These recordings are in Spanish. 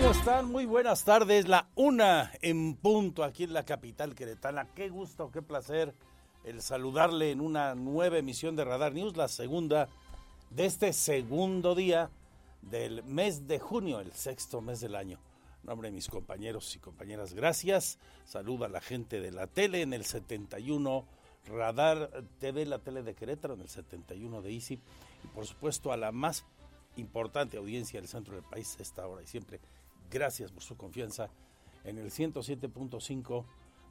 ¿Cómo están? Muy buenas tardes. La una en punto aquí en la capital queretana. Qué gusto, qué placer el saludarle en una nueva emisión de Radar News, la segunda de este segundo día del mes de junio, el sexto mes del año. En nombre de mis compañeros y compañeras, gracias. Saluda a la gente de la tele en el 71 Radar TV, la tele de Querétaro, en el 71 de ICI. Y por supuesto a la más importante audiencia del centro del país, esta hora y siempre Gracias por su confianza en el 107.5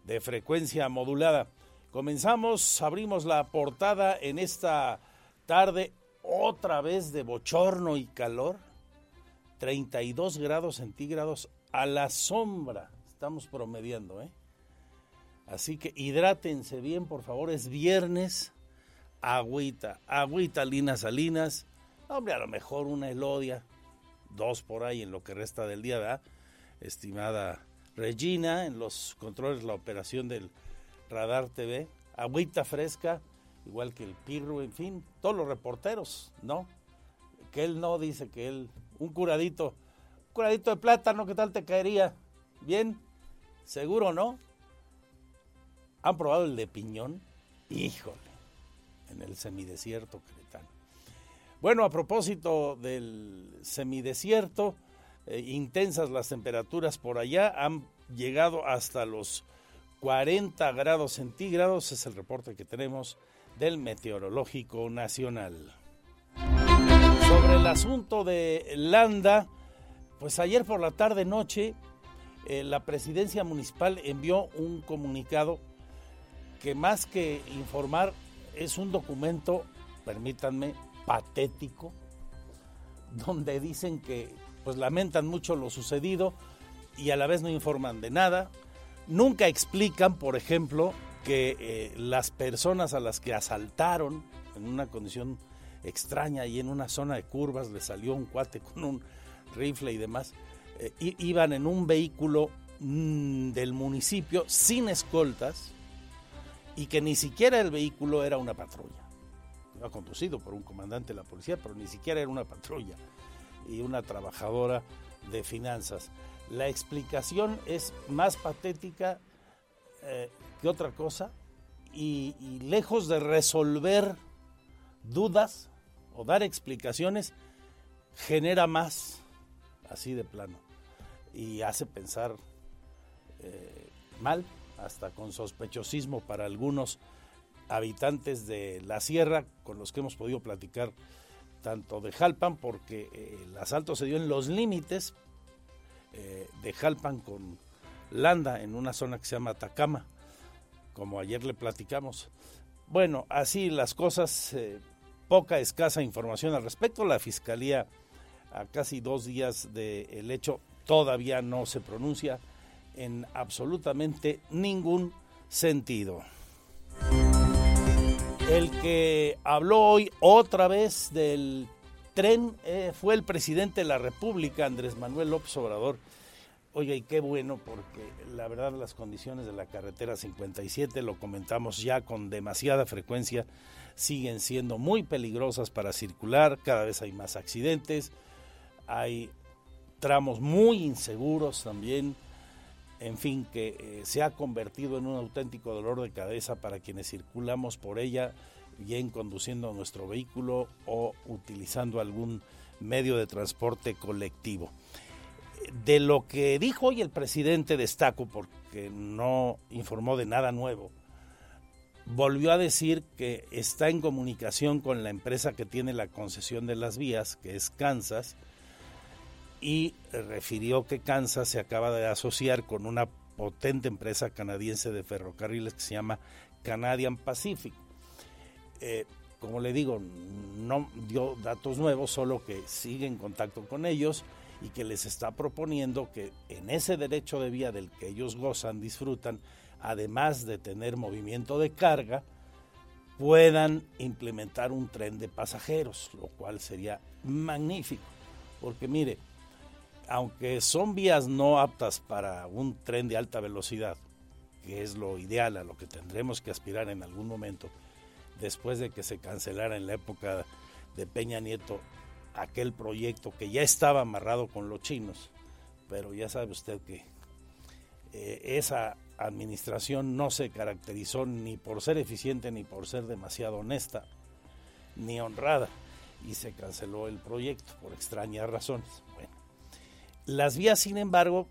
de frecuencia modulada. Comenzamos, abrimos la portada en esta tarde otra vez de bochorno y calor. 32 grados centígrados a la sombra. Estamos promediando, ¿eh? Así que hidrátense bien, por favor. Es viernes. Agüita, agüita, linas, salinas. Hombre, a lo mejor una elodia dos por ahí en lo que resta del día, ¿verdad? Estimada Regina, en los controles, la operación del Radar TV, agüita fresca, igual que el Pirro, en fin, todos los reporteros, ¿no? Que él no dice que él, un curadito, un curadito de plátano, ¿qué tal te caería? ¿Bien? ¿Seguro no? ¿Han probado el de piñón? Híjole, en el semidesierto cretano. Bueno, a propósito del semidesierto, eh, intensas las temperaturas por allá, han llegado hasta los 40 grados centígrados, es el reporte que tenemos del Meteorológico Nacional. Sobre el asunto de Landa, pues ayer por la tarde noche eh, la presidencia municipal envió un comunicado que más que informar es un documento, permítanme, patético, donde dicen que pues lamentan mucho lo sucedido y a la vez no informan de nada. Nunca explican, por ejemplo, que eh, las personas a las que asaltaron en una condición extraña y en una zona de curvas le salió un cuate con un rifle y demás, eh, iban en un vehículo mm, del municipio sin escoltas y que ni siquiera el vehículo era una patrulla iba conducido por un comandante de la policía, pero ni siquiera era una patrulla y una trabajadora de finanzas. La explicación es más patética eh, que otra cosa y, lejos de resolver dudas o dar explicaciones, genera más, así de plano, y hace pensar eh, mal, hasta con sospechosismo para algunos habitantes de la sierra con los que hemos podido platicar tanto de Jalpan, porque eh, el asalto se dio en los límites eh, de Jalpan con Landa, en una zona que se llama Atacama, como ayer le platicamos. Bueno, así las cosas, eh, poca, escasa información al respecto. La Fiscalía, a casi dos días del hecho, todavía no se pronuncia en absolutamente ningún sentido. El que habló hoy otra vez del tren eh, fue el presidente de la República, Andrés Manuel López Obrador. Oye, y qué bueno, porque la verdad las condiciones de la carretera 57, lo comentamos ya con demasiada frecuencia, siguen siendo muy peligrosas para circular, cada vez hay más accidentes, hay tramos muy inseguros también, en fin, que eh, se ha convertido en un auténtico dolor de cabeza para quienes circulamos por ella, bien conduciendo nuestro vehículo o utilizando algún medio de transporte colectivo. De lo que dijo hoy el presidente, destaco porque no informó de nada nuevo, volvió a decir que está en comunicación con la empresa que tiene la concesión de las vías, que es Kansas, y refirió que Kansas se acaba de asociar con una potente empresa canadiense de ferrocarriles que se llama Canadian Pacific. Eh, como le digo, no dio datos nuevos, solo que sigue en contacto con ellos y que les está proponiendo que en ese derecho de vía del que ellos gozan, disfrutan, además de tener movimiento de carga, puedan implementar un tren de pasajeros, lo cual sería magnífico. Porque mire, aunque son vías no aptas para un tren de alta velocidad, que es lo ideal a lo que tendremos que aspirar en algún momento, después de que se cancelara en la época de Peña Nieto aquel proyecto que ya estaba amarrado con los chinos, pero ya sabe usted que eh, esa administración no se caracterizó ni por ser eficiente ni por ser demasiado honesta ni honrada y se canceló el proyecto por extrañas razones. Las vías, sin embargo,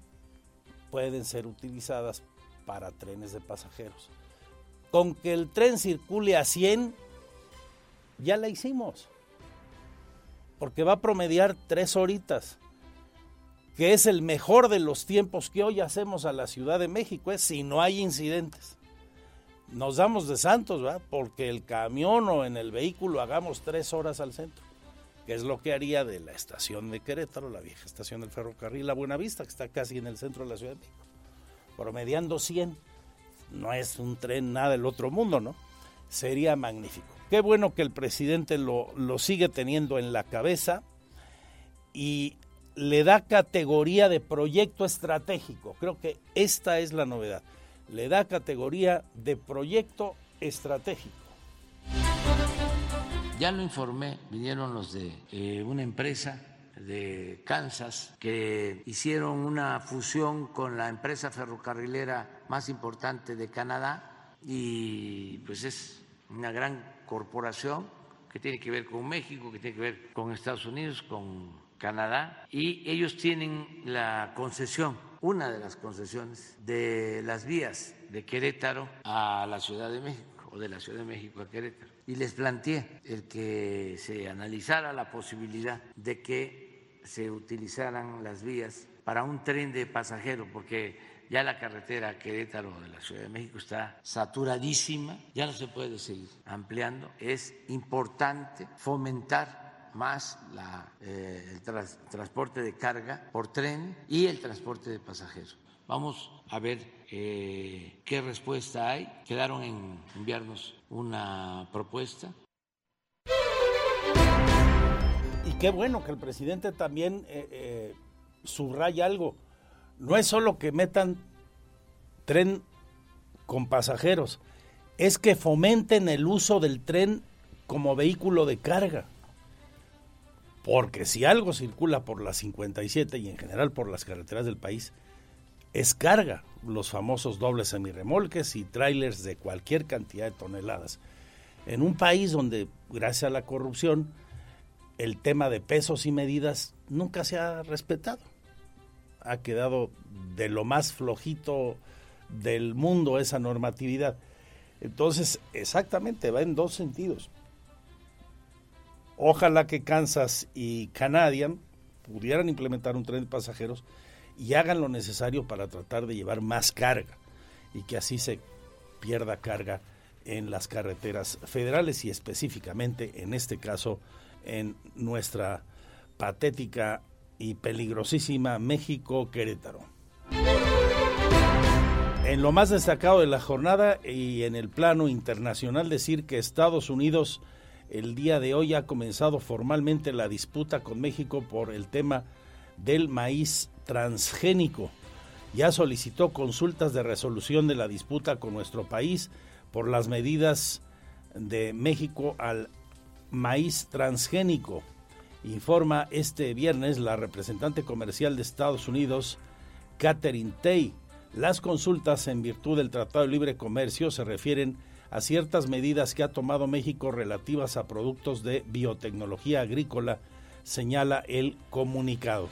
pueden ser utilizadas para trenes de pasajeros. Con que el tren circule a 100, ya la hicimos. Porque va a promediar tres horitas, que es el mejor de los tiempos que hoy hacemos a la Ciudad de México, es si no hay incidentes. Nos damos de santos, ¿verdad? Porque el camión o en el vehículo hagamos tres horas al centro, que es lo que haría de la estación de Querétaro, la vieja estación del ferrocarril La Buenavista, que está casi en el centro de la Ciudad de México promediando 100. No es un tren nada del otro mundo, ¿no? Sería magnífico. Qué bueno que el presidente lo, lo sigue teniendo en la cabeza y le da categoría de proyecto estratégico. Creo que esta es la novedad. Le da categoría de proyecto estratégico. Ya lo informé, vinieron los de eh, una empresa de Kansas que hicieron una fusión con la empresa ferrocarrilera más importante de Canadá y pues es una gran corporación que tiene que ver con México, que tiene que ver con Estados Unidos, con Canadá. Y ellos tienen la concesión, una de las concesiones de las vías de Querétaro a la Ciudad de México o de la Ciudad de México a Querétaro. Y les planteé el que se analizara la posibilidad de que se utilizaran las vías para un tren de pasajeros, porque ya la carretera Querétaro de la Ciudad de México está saturadísima, ya no se puede seguir ampliando. Es importante fomentar más la, eh, el transporte de carga por tren y el transporte de pasajeros. Vamos a ver eh, qué respuesta hay. Quedaron en enviarnos una propuesta y qué bueno que el presidente también eh, eh, subraya algo. No es solo que metan tren con pasajeros, es que fomenten el uso del tren como vehículo de carga. Porque si algo circula por la 57 y en general por las carreteras del país, es carga, los famosos dobles semirremolques y trailers de cualquier cantidad de toneladas. En un país donde, gracias a la corrupción, el tema de pesos y medidas nunca se ha respetado. Ha quedado de lo más flojito del mundo esa normatividad. Entonces, exactamente, va en dos sentidos. Ojalá que Kansas y Canadian pudieran implementar un tren de pasajeros y hagan lo necesario para tratar de llevar más carga y que así se pierda carga en las carreteras federales y específicamente en este caso en nuestra patética y peligrosísima México Querétaro. En lo más destacado de la jornada y en el plano internacional decir que Estados Unidos el día de hoy ha comenzado formalmente la disputa con México por el tema del maíz transgénico. Ya solicitó consultas de resolución de la disputa con nuestro país por las medidas de México al maíz transgénico. Informa este viernes la representante comercial de Estados Unidos, Catherine Tay. Las consultas en virtud del Tratado de Libre Comercio se refieren a ciertas medidas que ha tomado México relativas a productos de biotecnología agrícola, señala el comunicado.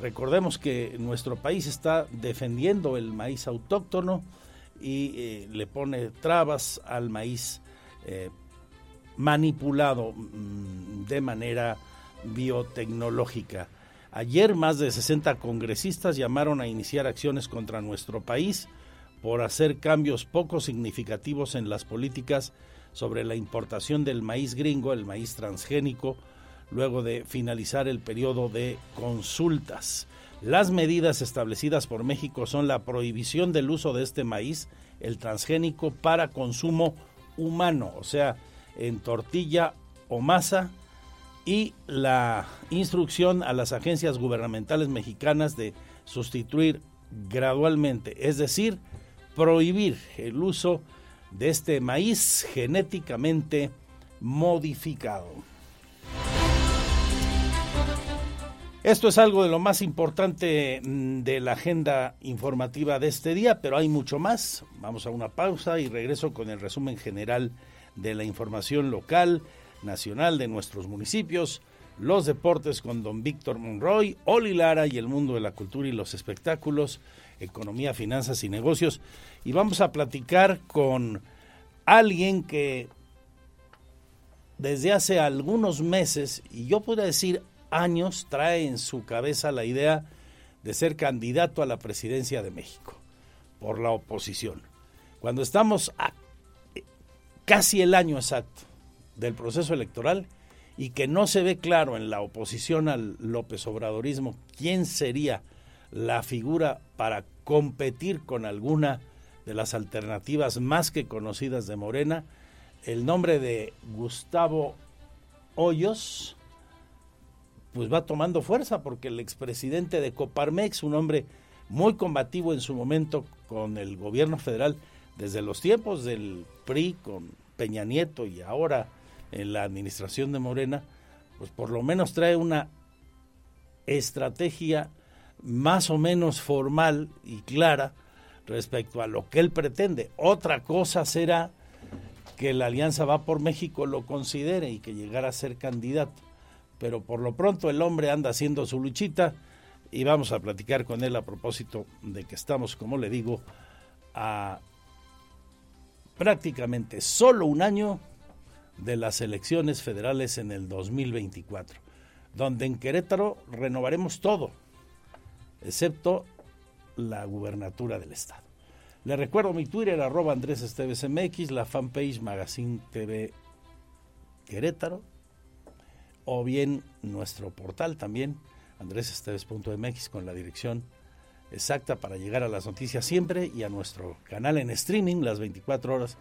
Recordemos que nuestro país está defendiendo el maíz autóctono y eh, le pone trabas al maíz eh, manipulado mm, de manera biotecnológica. Ayer más de 60 congresistas llamaron a iniciar acciones contra nuestro país por hacer cambios poco significativos en las políticas sobre la importación del maíz gringo, el maíz transgénico, luego de finalizar el periodo de consultas. Las medidas establecidas por México son la prohibición del uso de este maíz, el transgénico, para consumo humano, o sea, en tortilla o masa, y la instrucción a las agencias gubernamentales mexicanas de sustituir gradualmente, es decir, prohibir el uso de este maíz genéticamente modificado. Esto es algo de lo más importante mm, de la agenda informativa de este día, pero hay mucho más. Vamos a una pausa y regreso con el resumen general de la información local, nacional de nuestros municipios, los deportes con don Víctor Monroy, Oli Lara y el mundo de la cultura y los espectáculos, economía, finanzas y negocios. Y vamos a platicar con alguien que desde hace algunos meses, y yo puedo decir años, trae en su cabeza la idea de ser candidato a la presidencia de México por la oposición. Cuando estamos a casi el año exacto del proceso electoral y que no se ve claro en la oposición al López Obradorismo quién sería la figura para competir con alguna de las alternativas más que conocidas de Morena, el nombre de Gustavo Hoyos, pues va tomando fuerza porque el expresidente de Coparmex, un hombre muy combativo en su momento con el gobierno federal, desde los tiempos del PRI con Peña Nieto y ahora en la administración de Morena, pues por lo menos trae una estrategia más o menos formal y clara respecto a lo que él pretende. Otra cosa será que la Alianza Va por México lo considere y que llegara a ser candidato. Pero por lo pronto el hombre anda haciendo su luchita y vamos a platicar con él a propósito de que estamos, como le digo, a prácticamente solo un año de las elecciones federales en el 2024, donde en Querétaro renovaremos todo, excepto la gubernatura del estado. Le recuerdo mi Twitter, arroba Andrés Esteves MX, la fanpage Magazine TV Querétaro, o bien nuestro portal también, andresesteves.mx, con la dirección exacta para llegar a las noticias siempre y a nuestro canal en streaming las 24 horas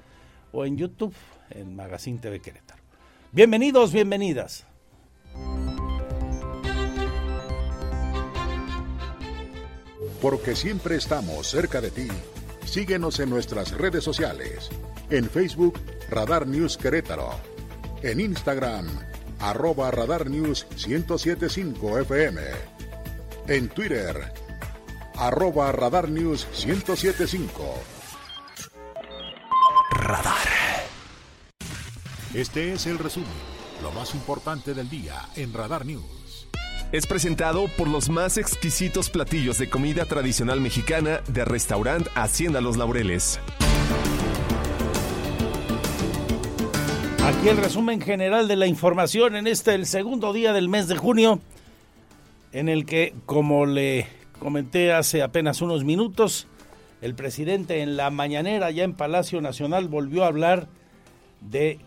o en YouTube en Magazine TV Querétaro. Bienvenidos, bienvenidas. Porque siempre estamos cerca de ti. Síguenos en nuestras redes sociales. En Facebook, Radar News Querétaro. En Instagram, arroba Radar News 1075 FM. En Twitter, arroba Radar News 1075. Radar. Este es el resumen, lo más importante del día en Radar News. Es presentado por los más exquisitos platillos de comida tradicional mexicana de restaurante Hacienda Los Laureles. Aquí el resumen general de la información en este el segundo día del mes de junio, en el que, como le comenté hace apenas unos minutos, el presidente en la mañanera ya en Palacio Nacional volvió a hablar de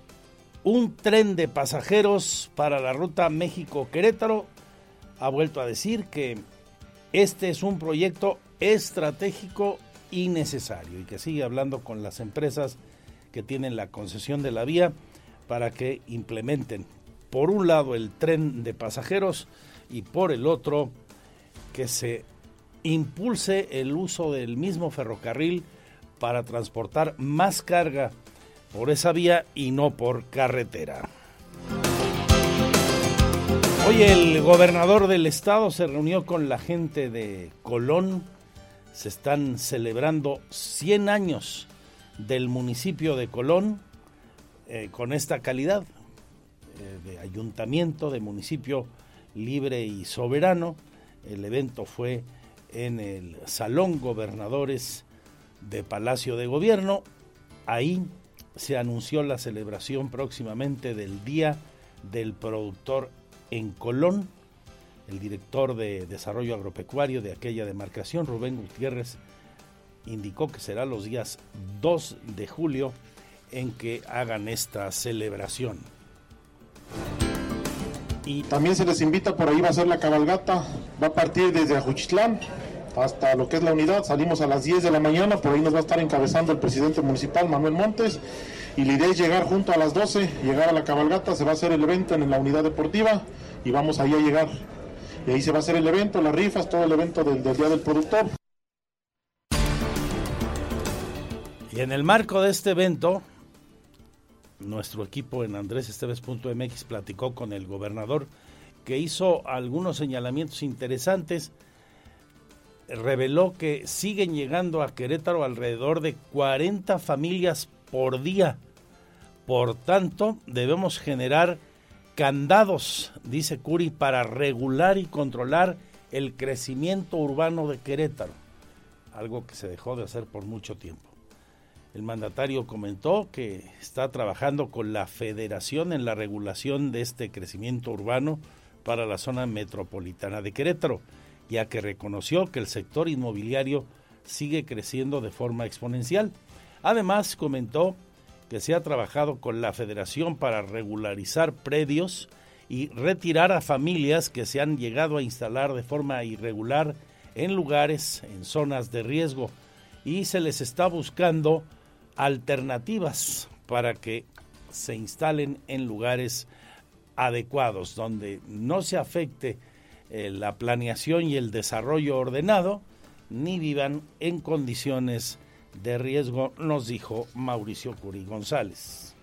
un tren de pasajeros para la ruta México-Querétaro. Ha vuelto a decir que este es un proyecto estratégico y necesario y que sigue hablando con las empresas que tienen la concesión de la vía para que implementen por un lado el tren de pasajeros y por el otro que se impulse el uso del mismo ferrocarril para transportar más carga por esa vía y no por carretera. Hoy el gobernador del estado se reunió con la gente de Colón. Se están celebrando 100 años del municipio de Colón eh, con esta calidad eh, de ayuntamiento, de municipio libre y soberano. El evento fue en el Salón Gobernadores de Palacio de Gobierno. Ahí se anunció la celebración próximamente del Día del Productor en Colón. El director de Desarrollo Agropecuario de aquella demarcación, Rubén Gutiérrez, indicó que será los días 2 de julio en que hagan esta celebración. Y también se les invita, por ahí va a ser la cabalgata, va a partir desde Ajuchitlán hasta lo que es la unidad, salimos a las 10 de la mañana, por ahí nos va a estar encabezando el presidente municipal Manuel Montes y la idea es llegar junto a las 12, llegar a la cabalgata, se va a hacer el evento en la unidad deportiva y vamos ahí a llegar. Y ahí se va a hacer el evento, las rifas, todo el evento del, del Día del Productor. Y en el marco de este evento, nuestro equipo en andresesteves.mx platicó con el gobernador que hizo algunos señalamientos interesantes. Reveló que siguen llegando a Querétaro alrededor de 40 familias por día. Por tanto, debemos generar candados, dice Curi, para regular y controlar el crecimiento urbano de Querétaro, algo que se dejó de hacer por mucho tiempo. El mandatario comentó que está trabajando con la federación en la regulación de este crecimiento urbano para la zona metropolitana de Querétaro, ya que reconoció que el sector inmobiliario sigue creciendo de forma exponencial. Además, comentó que se ha trabajado con la federación para regularizar predios y retirar a familias que se han llegado a instalar de forma irregular en lugares, en zonas de riesgo, y se les está buscando alternativas para que se instalen en lugares adecuados, donde no se afecte eh, la planeación y el desarrollo ordenado, ni vivan en condiciones de riesgo, nos dijo Mauricio Curi González.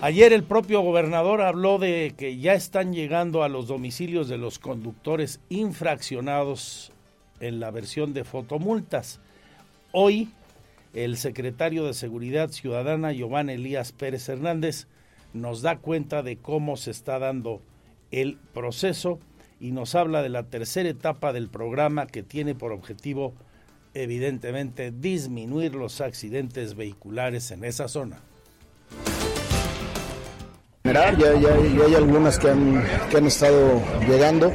Ayer el propio gobernador habló de que ya están llegando a los domicilios de los conductores infraccionados en la versión de fotomultas. Hoy, el secretario de Seguridad Ciudadana, Giovanni Elías Pérez Hernández, nos da cuenta de cómo se está dando el proceso y nos habla de la tercera etapa del programa que tiene por objetivo, evidentemente, disminuir los accidentes vehiculares en esa zona. Ya, ya, hay algunas que han estado llegando.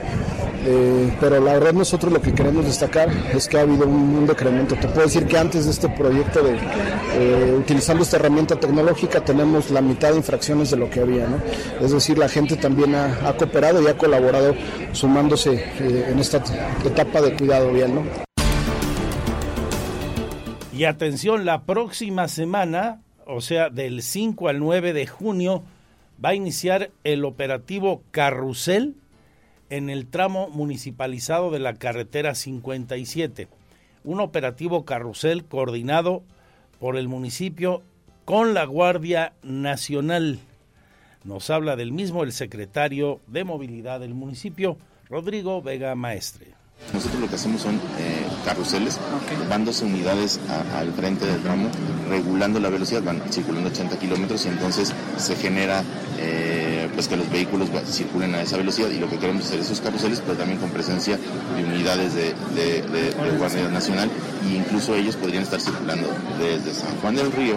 Eh, pero la verdad nosotros lo que queremos destacar es que ha habido un, decremento. Te puedo decir que antes de este proyecto de eh, utilizando esta herramienta tecnológica tenemos la mitad de infracciones de lo que había, ¿no? Es decir, la gente también ha, cooperado y ha colaborado sumándose eh, en esta etapa de cuidado vial, ¿no? Y atención, la próxima semana, o sea, del 5 al 9 de junio, va a iniciar el operativo Carrusel en el tramo municipalizado de la carretera 57. Un operativo carrusel coordinado por el municipio con la Guardia Nacional. Nos habla del mismo el secretario de Movilidad del municipio, Rodrigo Vega Maestre. Nosotros lo que hacemos son eh, carruseles, van 12 unidades al frente del tramo, regulando la velocidad, van circulando 80 kilómetros y entonces se genera eh, pues que los vehículos circulen a esa velocidad y lo que queremos hacer esos carruseles, pero también con presencia de unidades de, Guardia Nacional e incluso ellos podrían estar circulando desde San Juan del Río,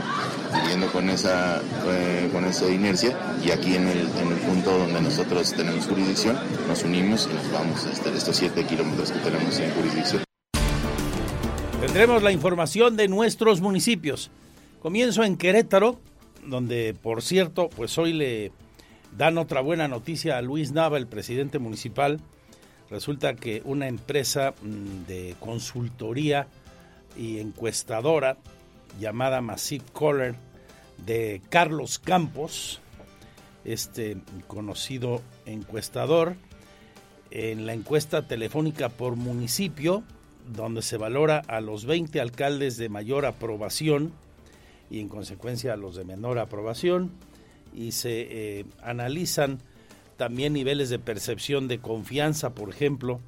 siguiendo con esa, eh, con esa inercia y aquí en el, en el punto donde nosotros tenemos jurisdicción nos unimos y nos vamos a estar estos 7 kilómetros que tenemos en jurisdicción. Tendremos la información de nuestros municipios. Comienzo en Querétaro, donde por cierto, pues hoy le dan otra buena noticia a Luis Nava, el presidente municipal. Resulta que una empresa mm, de consultoría y encuestadora llamada Massive Caller de Carlos Campos, este conocido encuestador, en la encuesta telefónica por municipio, donde se valora a los 20 alcaldes de mayor aprobación y en consecuencia a los de menor aprobación, y se eh, analizan también niveles de percepción de confianza, por ejemplo,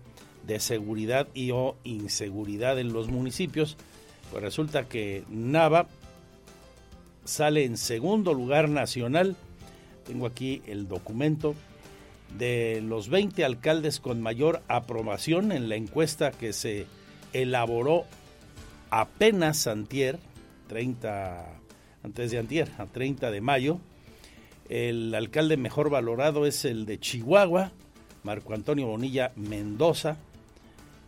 de seguridad y o inseguridad en los municipios, pues resulta que Nava sale en segundo lugar nacional. Tengo aquí el documento de los 20 alcaldes con mayor aprobación en la encuesta que se elaboró apenas antier, 30, antes de antier, a 30 de mayo. El alcalde mejor valorado es el de Chihuahua, Marco Antonio Bonilla Mendoza,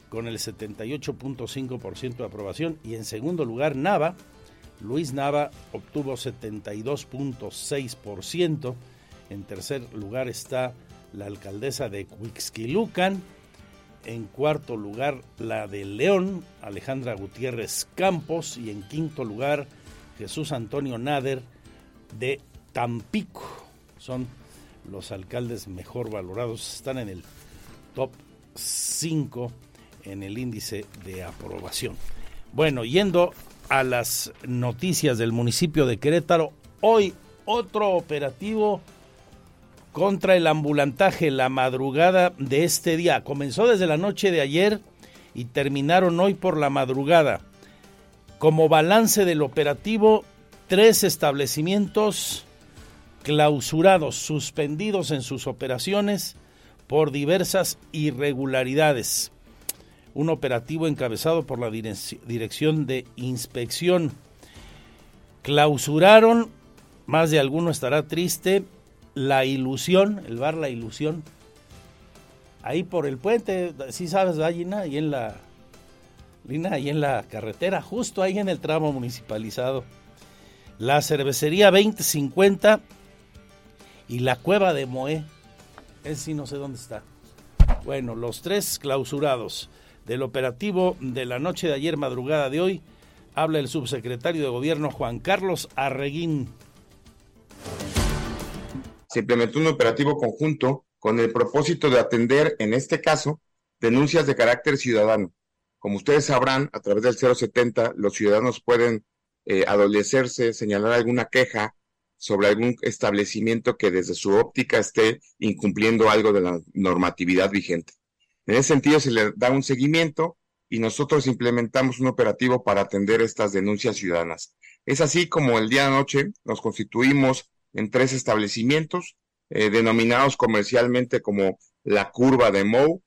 con el 78.5% de aprobación. Y en segundo lugar, Nava, Luis Nava obtuvo 72.6%. En tercer lugar está la alcaldesa de Huixquilucan. En cuarto lugar, la de León, Alejandra Gutiérrez Campos. Y en quinto lugar, Jesús Antonio Nader de Tampico. Son los alcaldes mejor valorados. Están en el top 5 en el índice de aprobación. Bueno, yendo a las noticias del municipio de Querétaro, hoy otro operativo contra el ambulantaje la madrugada de este día. Comenzó desde la noche de ayer y terminaron hoy por la madrugada. Como balance del operativo, tres establecimientos clausurados, suspendidos en sus operaciones por diversas irregularidades. Un operativo encabezado por la Dirección de Inspección. Clausuraron, más de alguno estará triste, la ilusión, el bar La Ilusión, ahí por el puente, si sabes, Gallina, ahí en la Lina, en la carretera, justo ahí en el tramo municipalizado. La cervecería 2050 y la cueva de Moé. Es sí no sé dónde está. Bueno, los tres clausurados del operativo de la noche de ayer, madrugada de hoy, habla el subsecretario de Gobierno Juan Carlos Arreguín se implementó un operativo conjunto con el propósito de atender, en este caso, denuncias de carácter ciudadano. Como ustedes sabrán, a través del 070, los ciudadanos pueden eh, adolecerse, señalar alguna queja sobre algún establecimiento que desde su óptica esté incumpliendo algo de la normatividad vigente. En ese sentido, se le da un seguimiento y nosotros implementamos un operativo para atender estas denuncias ciudadanas. Es así como el día de anoche nos constituimos en tres establecimientos eh, denominados comercialmente como la curva de Mou,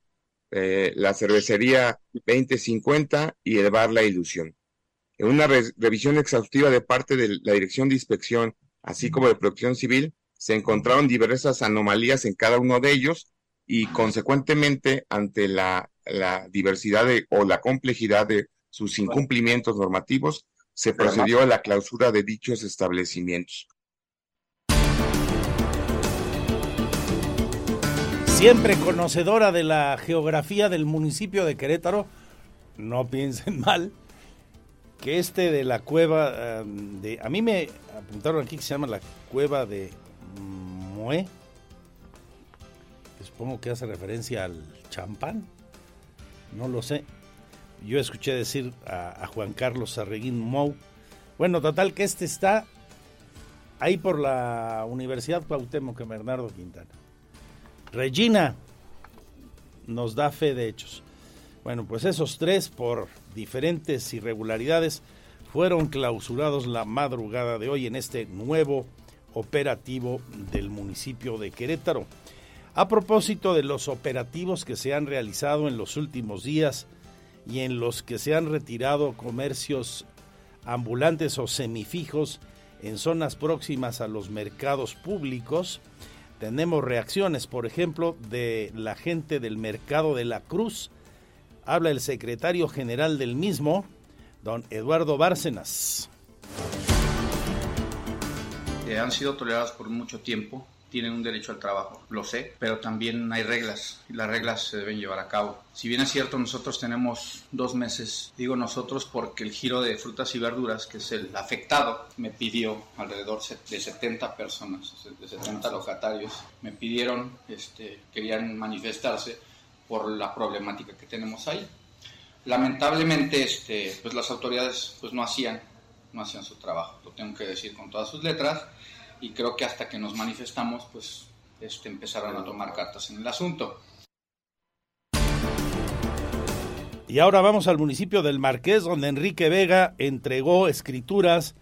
eh, la cervecería 2050 y el bar La Ilusión. En una revisión exhaustiva de parte de la Dirección de Inspección, así como de Protección Civil, se encontraron diversas anomalías en cada uno de ellos y consecuentemente ante la, diversidad o la complejidad de sus incumplimientos normativos, se procedió a la clausura de dichos establecimientos. Siempre conocedora de la geografía del municipio de Querétaro, no piensen mal, que este de la cueva em, de... A mí me apuntaron aquí que se llama la cueva de Moé, que supongo que hace referencia al champán, no lo sé. Yo escuché decir a, Juan Carlos Arreguín Mou. Bueno, total que este está ahí por la Universidad Cuauhtémoc Bernardo Quintana. Regina nos da fe de hechos. Bueno, pues esos tres, por diferentes irregularidades, fueron clausurados la madrugada de hoy en este nuevo operativo del municipio de Querétaro. A propósito de los operativos que se han realizado en los últimos días y en los que se han retirado comercios ambulantes o semifijos en zonas próximas a los mercados públicos, tenemos reacciones, por ejemplo, de la gente del Mercado de la Cruz. Habla el secretario general del mismo, don Eduardo Bárcenas. Eh, han sido tolerados por mucho tiempo tienen un derecho al trabajo, lo sé, pero también hay reglas y las reglas se deben llevar a cabo. Si bien es cierto, nosotros tenemos dos meses, digo nosotros porque el giro de frutas y verduras, que es el afectado, me pidió alrededor de 70 personas, de 70 locatarios, me pidieron, este, querían manifestarse por la problemática que tenemos ahí. Lamentablemente, este, pues las autoridades pues no hacían, no hacían su trabajo, lo tengo que decir con todas sus letras y creo que hasta que nos manifestamos, pues este, empezaron a tomar cartas en el asunto. Y ahora vamos al municipio del Marqués, donde Enrique Vega entregó escrituras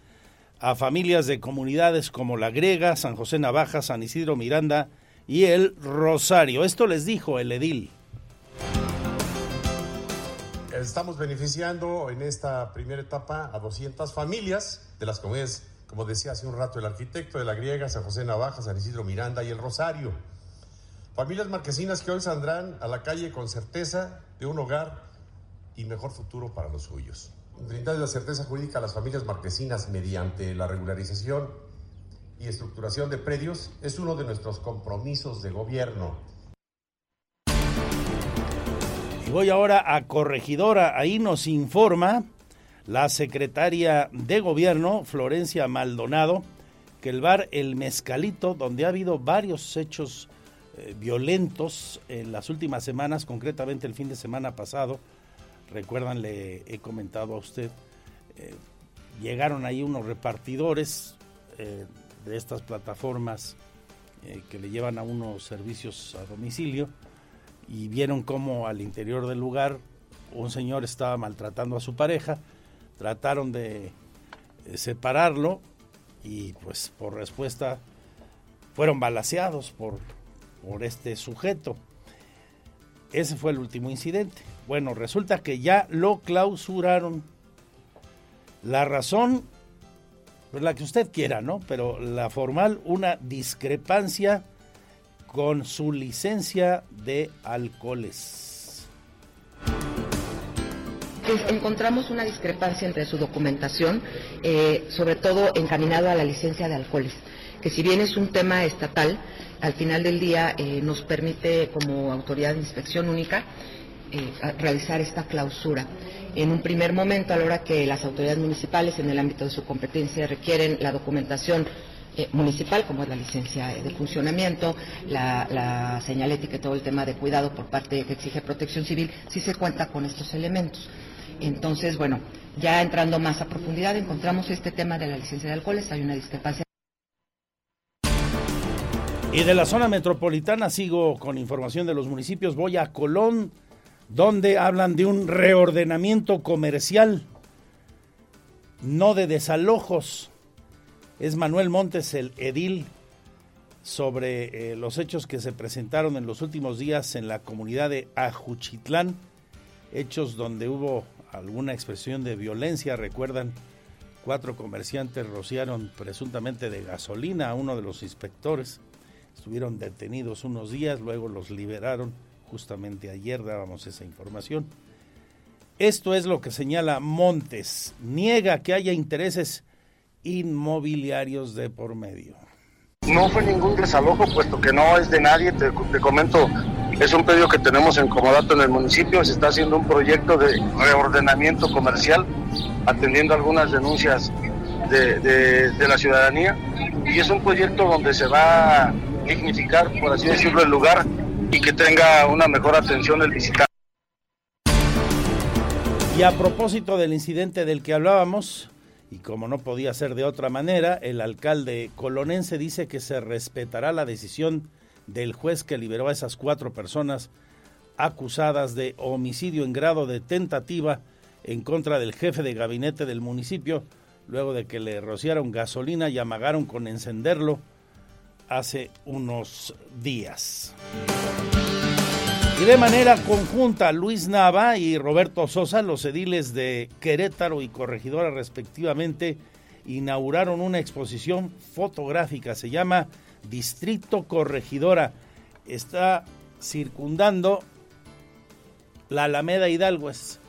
a familias de comunidades como La Grega, San José Navaja, San Isidro Miranda y el Rosario. Esto les dijo el edil. Estamos beneficiando en esta primera etapa a 200 familias de las comunidades como decía hace un rato el arquitecto de la griega, San José Navaja, San Isidro Miranda y el Rosario. Familias marquesinas que hoy saldrán a la calle con certeza de un hogar y mejor futuro para los suyos. brindar la certeza jurídica a las familias marquesinas mediante la regularización y estructuración de predios es uno de nuestros compromisos de gobierno. Y voy ahora a Corregidora. Ahí nos informa la secretaria de gobierno, Florencia Maldonado, que el bar El Mezcalito, donde ha habido varios hechos eh, violentos en las últimas semanas, concretamente el fin de semana pasado, recuerdan, le he comentado a usted, eh, llegaron ahí unos repartidores eh, de estas plataformas que le llevan a unos servicios a domicilio y vieron cómo al interior del lugar un señor estaba maltratando a su pareja, trataron de separarlo y pues por respuesta fueron balaseados por, por este sujeto. Ese fue el último incidente. Bueno, resulta que ya lo clausuraron. La razón, pues la que usted quiera, ¿no? Pero la formal, una discrepancia con su licencia de alcoholes encontramos una discrepancia entre su documentación, eh, sobre todo encaminado a la licencia de alcoholes, que si bien es un tema estatal, al final del día eh, nos permite como autoridad de inspección única eh, realizar esta clausura. En un primer momento, a la hora que las autoridades municipales en el ámbito de su competencia requieren la documentación municipal, como es la licencia de funcionamiento, la, la, señalética y todo el tema de cuidado por parte que exige protección civil, sí se cuenta con estos elementos. Entonces, bueno, ya entrando más a profundidad, encontramos este tema de la licencia de alcoholes, hay una discrepancia. Y de la zona metropolitana sigo con información de los municipios. Voy a Colón, donde hablan de un reordenamiento comercial, no de desalojos. Es Manuel Montes el edil sobre eh, los hechos que se presentaron en los últimos días en la comunidad de Ajuchitlán, hechos donde hubo alguna expresión de violencia. Recuerdan, cuatro comerciantes rociaron presuntamente de gasolina a uno de los inspectores. Estuvieron detenidos unos días, luego los liberaron. Justamente ayer dábamos esa información. Esto es lo que señala Montes. Niega que haya intereses inmobiliarios de por medio. No fue ningún desalojo, puesto que no es de nadie. Te, comento es un pedido que tenemos en comodato en el municipio. Se está haciendo un proyecto de reordenamiento comercial, atendiendo algunas denuncias de, la ciudadanía. Y es un proyecto donde se va a dignificar, por así decirlo, el lugar y que tenga una mejor atención el visitante. Y a propósito del incidente del que hablábamos, y como no podía ser de otra manera, el alcalde colonense dice que se respetará la decisión del juez que liberó a esas cuatro personas acusadas de homicidio en grado de tentativa en contra del jefe de gabinete del municipio, luego de que le rociaron gasolina y amagaron con encenderlo hace unos días. Y de manera conjunta, Luis Nava y Roberto Sosa, los ediles de Querétaro y Corregidora respectivamente, inauguraron una exposición fotográfica. Se llama Distrito Corregidora. Está circundando la Alameda Hidalgo. Es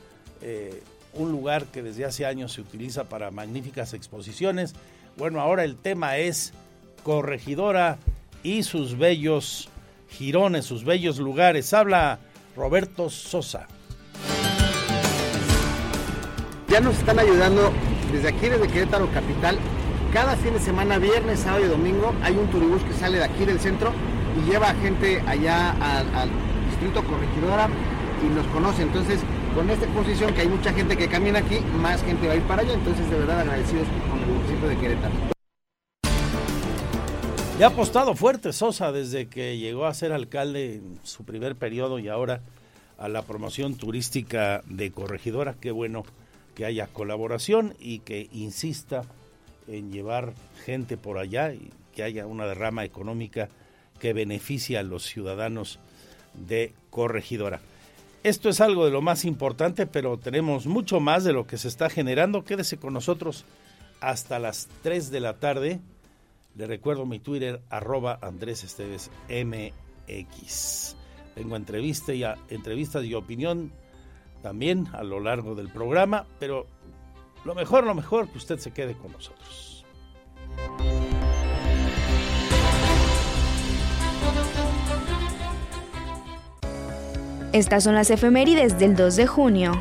eh, un lugar que desde hace años se utiliza para magníficas exposiciones. Bueno, ahora el tema es Corregidora y sus bellos jirones, sus bellos lugares. Habla Roberto Sosa. Ya nos están ayudando desde aquí, desde Querétaro Capital, cada fin de semana, viernes, sábado y domingo, hay un turibús que sale de aquí del centro y lleva a gente allá al, distrito corregidora y nos conoce. Entonces, con esta exposición que hay mucha gente que camina aquí, más gente va a ir para allá. Entonces, de verdad agradecidos con el municipio de Querétaro. Ya ha apostado fuerte Sosa desde que llegó a ser alcalde en su primer periodo y ahora a la promoción turística de Corregidora. Qué bueno que haya colaboración y que insista en llevar gente por allá y que haya una derrama económica que beneficie a los ciudadanos de Corregidora. Esto es algo de lo más importante, pero tenemos mucho más de lo que se está generando. Quédese con nosotros hasta las 3 de la tarde. Le recuerdo mi Twitter, arroba Andrés Esteves MX. Tengo entrevista y entrevistas y opinión también a lo largo del programa, pero lo mejor, lo mejor, que usted se quede con nosotros. Estas son las efemérides del 2 de junio.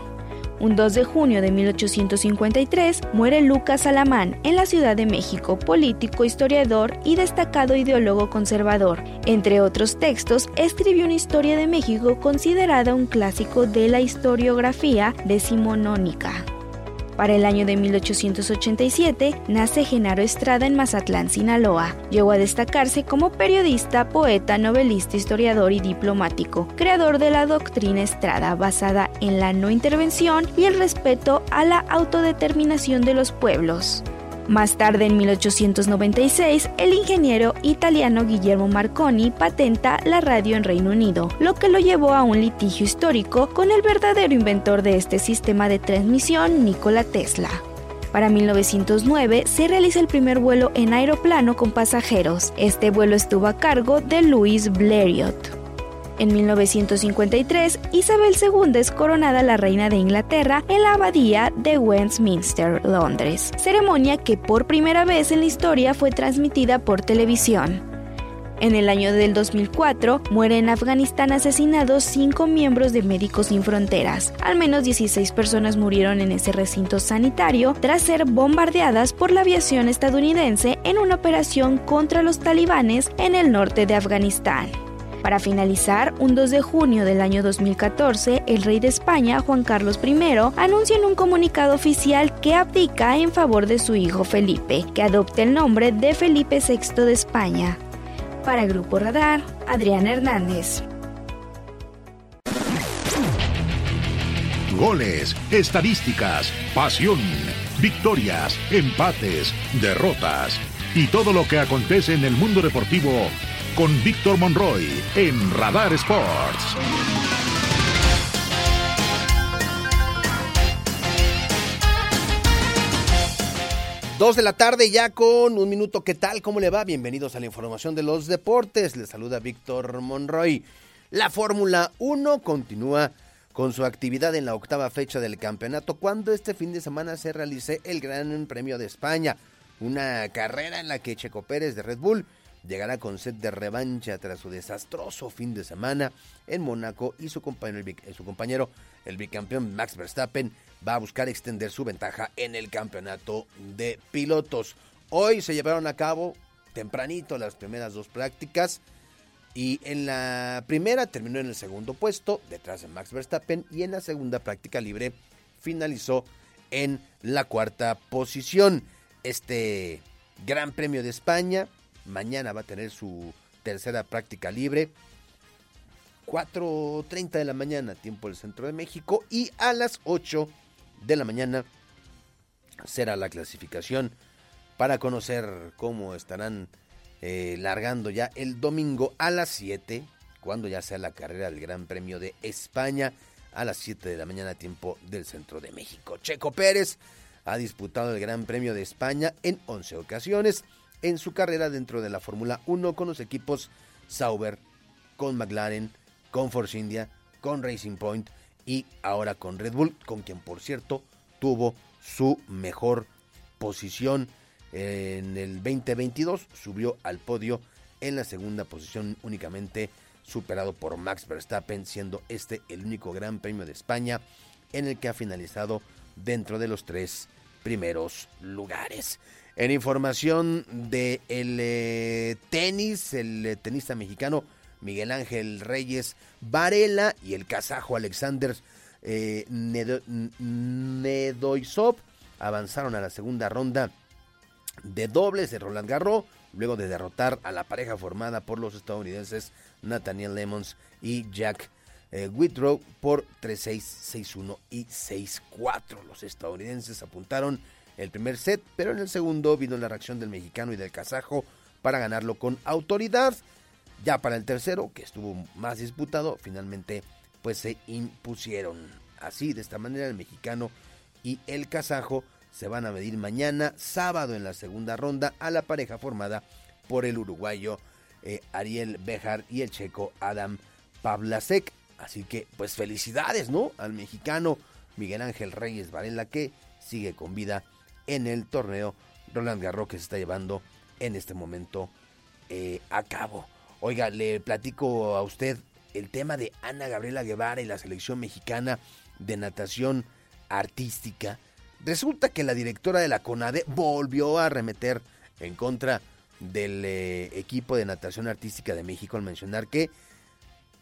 Un 2 de junio de 1853 muere Lucas Alamán en la Ciudad de México, político, historiador y destacado ideólogo conservador. Entre otros textos, escribió una historia de México considerada un clásico de la historiografía decimonónica. Para el año de 1887 nace Genaro Estrada en Mazatlán, Sinaloa. Llegó a destacarse como periodista, poeta, novelista, historiador y diplomático, creador de la doctrina Estrada basada en la no intervención y el respeto a la autodeterminación de los pueblos. Más tarde, en 1896, el ingeniero italiano Guillermo Marconi patenta la radio en Reino Unido, lo que lo llevó a un litigio histórico con el verdadero inventor de este sistema de transmisión, Nikola Tesla. Para 1909 se realiza el primer vuelo en aeroplano con pasajeros. Este vuelo estuvo a cargo de Louis Blériot. En 1953, Isabel II es coronada la reina de Inglaterra en la abadía de Westminster, Londres, ceremonia que por primera vez en la historia fue transmitida por televisión. En el año del 2004 mueren en Afganistán asesinados cinco miembros de Médicos Sin Fronteras. Al menos 16 personas murieron en ese recinto sanitario tras ser bombardeadas por la aviación estadounidense en una operación contra los talibanes en el norte de Afganistán. Para finalizar, un 2 de junio del año 2014, el rey de España, Juan Carlos I, anuncia en un comunicado oficial que abdica en favor de su hijo Felipe, que adopta el nombre de Felipe VI de España. Para Grupo Radar, Adrián Hernández. Goles, estadísticas, pasión, victorias, empates, derrotas y todo lo que acontece en el mundo deportivo con Víctor Monroy en Radar Sports. Dos de la tarde ya con un minuto. ¿Qué tal? ¿Cómo le va? Bienvenidos a la información de los deportes. Les saluda Víctor Monroy. La Fórmula 1 continúa con su actividad en la octava fecha del campeonato cuando este fin de semana se realice el Gran Premio de España. Una carrera en la que Checo Pérez de Red Bull llegará con sed de revancha tras su desastroso fin de semana en Mónaco y su compañero, el, su compañero, el bicampeón Max Verstappen, va a buscar extender su ventaja en el campeonato de pilotos. Hoy se llevaron a cabo tempranito las primeras dos prácticas y en la primera terminó en el segundo puesto detrás de Max Verstappen y en la segunda práctica libre finalizó en la cuarta posición. Este Gran Premio de España Mañana va a tener su tercera práctica libre. 4.30 de la mañana, tiempo del centro de México. Y a las 8 de la mañana será la clasificación para conocer cómo estarán eh, largando ya el domingo a las 7, cuando ya sea la carrera del Gran Premio de España, a las 7 de la mañana, tiempo del centro de México. Checo Pérez ha disputado el Gran Premio de España en 11 ocasiones en su carrera dentro de la Fórmula 1 con los equipos Sauber, con McLaren, con Force India, con Racing Point y ahora con Red Bull, con quien por cierto tuvo su mejor posición en el 2022, subió al podio en la segunda posición únicamente superado por Max Verstappen, siendo este el único Gran Premio de España en el que ha finalizado dentro de los tres primeros lugares. En información del eh, tenis, el eh, tenista mexicano Miguel Ángel Reyes Varela y el kazajo Alexander eh, Nedoisov avanzaron a la segunda ronda de dobles de Roland Garros, luego de derrotar a la pareja formada por los estadounidenses Nathaniel Lemons y Jack Whitrow por 3-6, 6-1 y 6-4. Los estadounidenses apuntaron el primer set, pero en el segundo vino la reacción del mexicano y del kazajo para ganarlo con autoridad. Ya para el tercero, que estuvo más disputado, finalmente pues se impusieron. Así, de esta manera, el mexicano y el kazajo se van a medir mañana, sábado, en la segunda ronda, a la pareja formada por el uruguayo eh, Ariel Bejar y el checo Adam Pavlasek. Así que, pues felicidades, ¿no? Al mexicano Miguel Ángel Reyes Varela que sigue con vida en el torneo Roland Garros que se está llevando en este momento eh, a cabo. Oiga, le platico a usted el tema de Ana Gabriela Guevara y la selección mexicana de natación artística. Resulta que la directora de la CONADE volvió a arremeter en contra del eh, equipo de natación artística de México al mencionar que,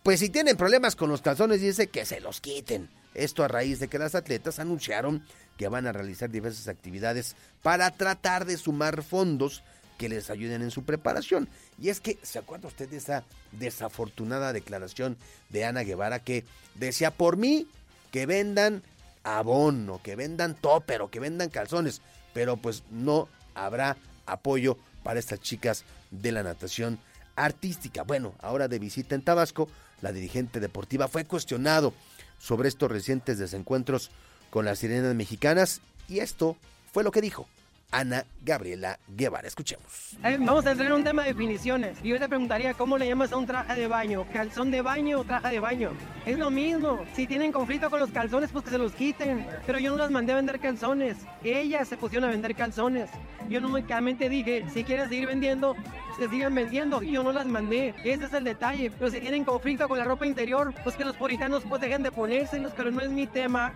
pues si tienen problemas con los calzones, dice que se los quiten. Esto a raíz de que las atletas anunciaron que van a realizar diversas actividades para tratar de sumar fondos que les ayuden en su preparación. Y es que, ¿se acuerda usted de esa desafortunada declaración de Ana Guevara que decía, por mí, que vendan abono, que vendan topper o que vendan calzones, pero pues no habrá apoyo para estas chicas de la natación artística. Bueno, ahora de visita en Tabasco, la dirigente deportiva fue cuestionado sobre estos recientes desencuentros con las sirenas mexicanas y esto fue lo que dijo. Ana Gabriela Guevara. Escuchemos. Vamos a entrar en un tema de definiciones. Yo te preguntaría, ¿cómo le llamas a un traje de baño? ¿Calzón de baño o traje de baño? Es lo mismo. Si tienen conflicto con los calzones, pues que se los quiten. Pero yo no las mandé a vender calzones. Ellas se pusieron a vender calzones. Yo únicamente dije, si quieren seguir vendiendo, se sigan vendiendo. Yo no las mandé. Ese es el detalle. Pero si tienen conflicto con la ropa interior, pues que los puritanos pues dejen de ponérselos. Pero no es mi tema.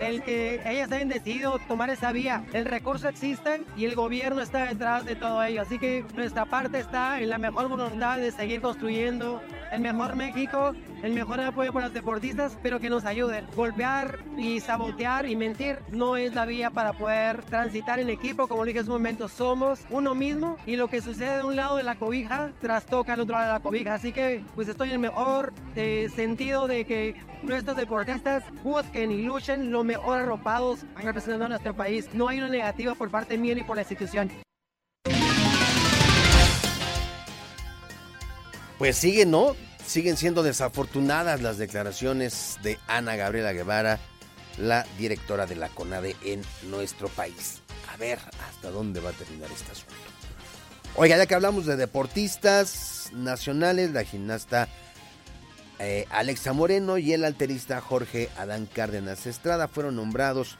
El que ellas hayan decidido tomar esa vía. El recurso existe y el gobierno está detrás de todo ello. Así que nuestra parte está en la mejor voluntad de seguir construyendo el mejor México, el mejor apoyo para los deportistas, pero que nos ayuden. Golpear y sabotear y mentir no es la vía para poder transitar en equipo. Como dije hace un momento, somos uno mismo y lo que sucede de un lado de la cobija trastoca al otro lado de la cobija. Así que pues estoy en el mejor eh, sentido de que nuestros deportistas busquen y luchen lo mejor arropados representando a nuestro país. No hay una negativa por parte mía ni por la institución. Pues siguen, ¿no? Siguen siendo desafortunadas las declaraciones de Ana Gabriela Guevara, la directora de la CONADE en nuestro país. A ver hasta dónde va a terminar este asunto. Oiga, ya que hablamos de deportistas nacionales, la gimnasta eh, Alexa Moreno y el alterista Jorge Adán Cárdenas Estrada fueron nombrados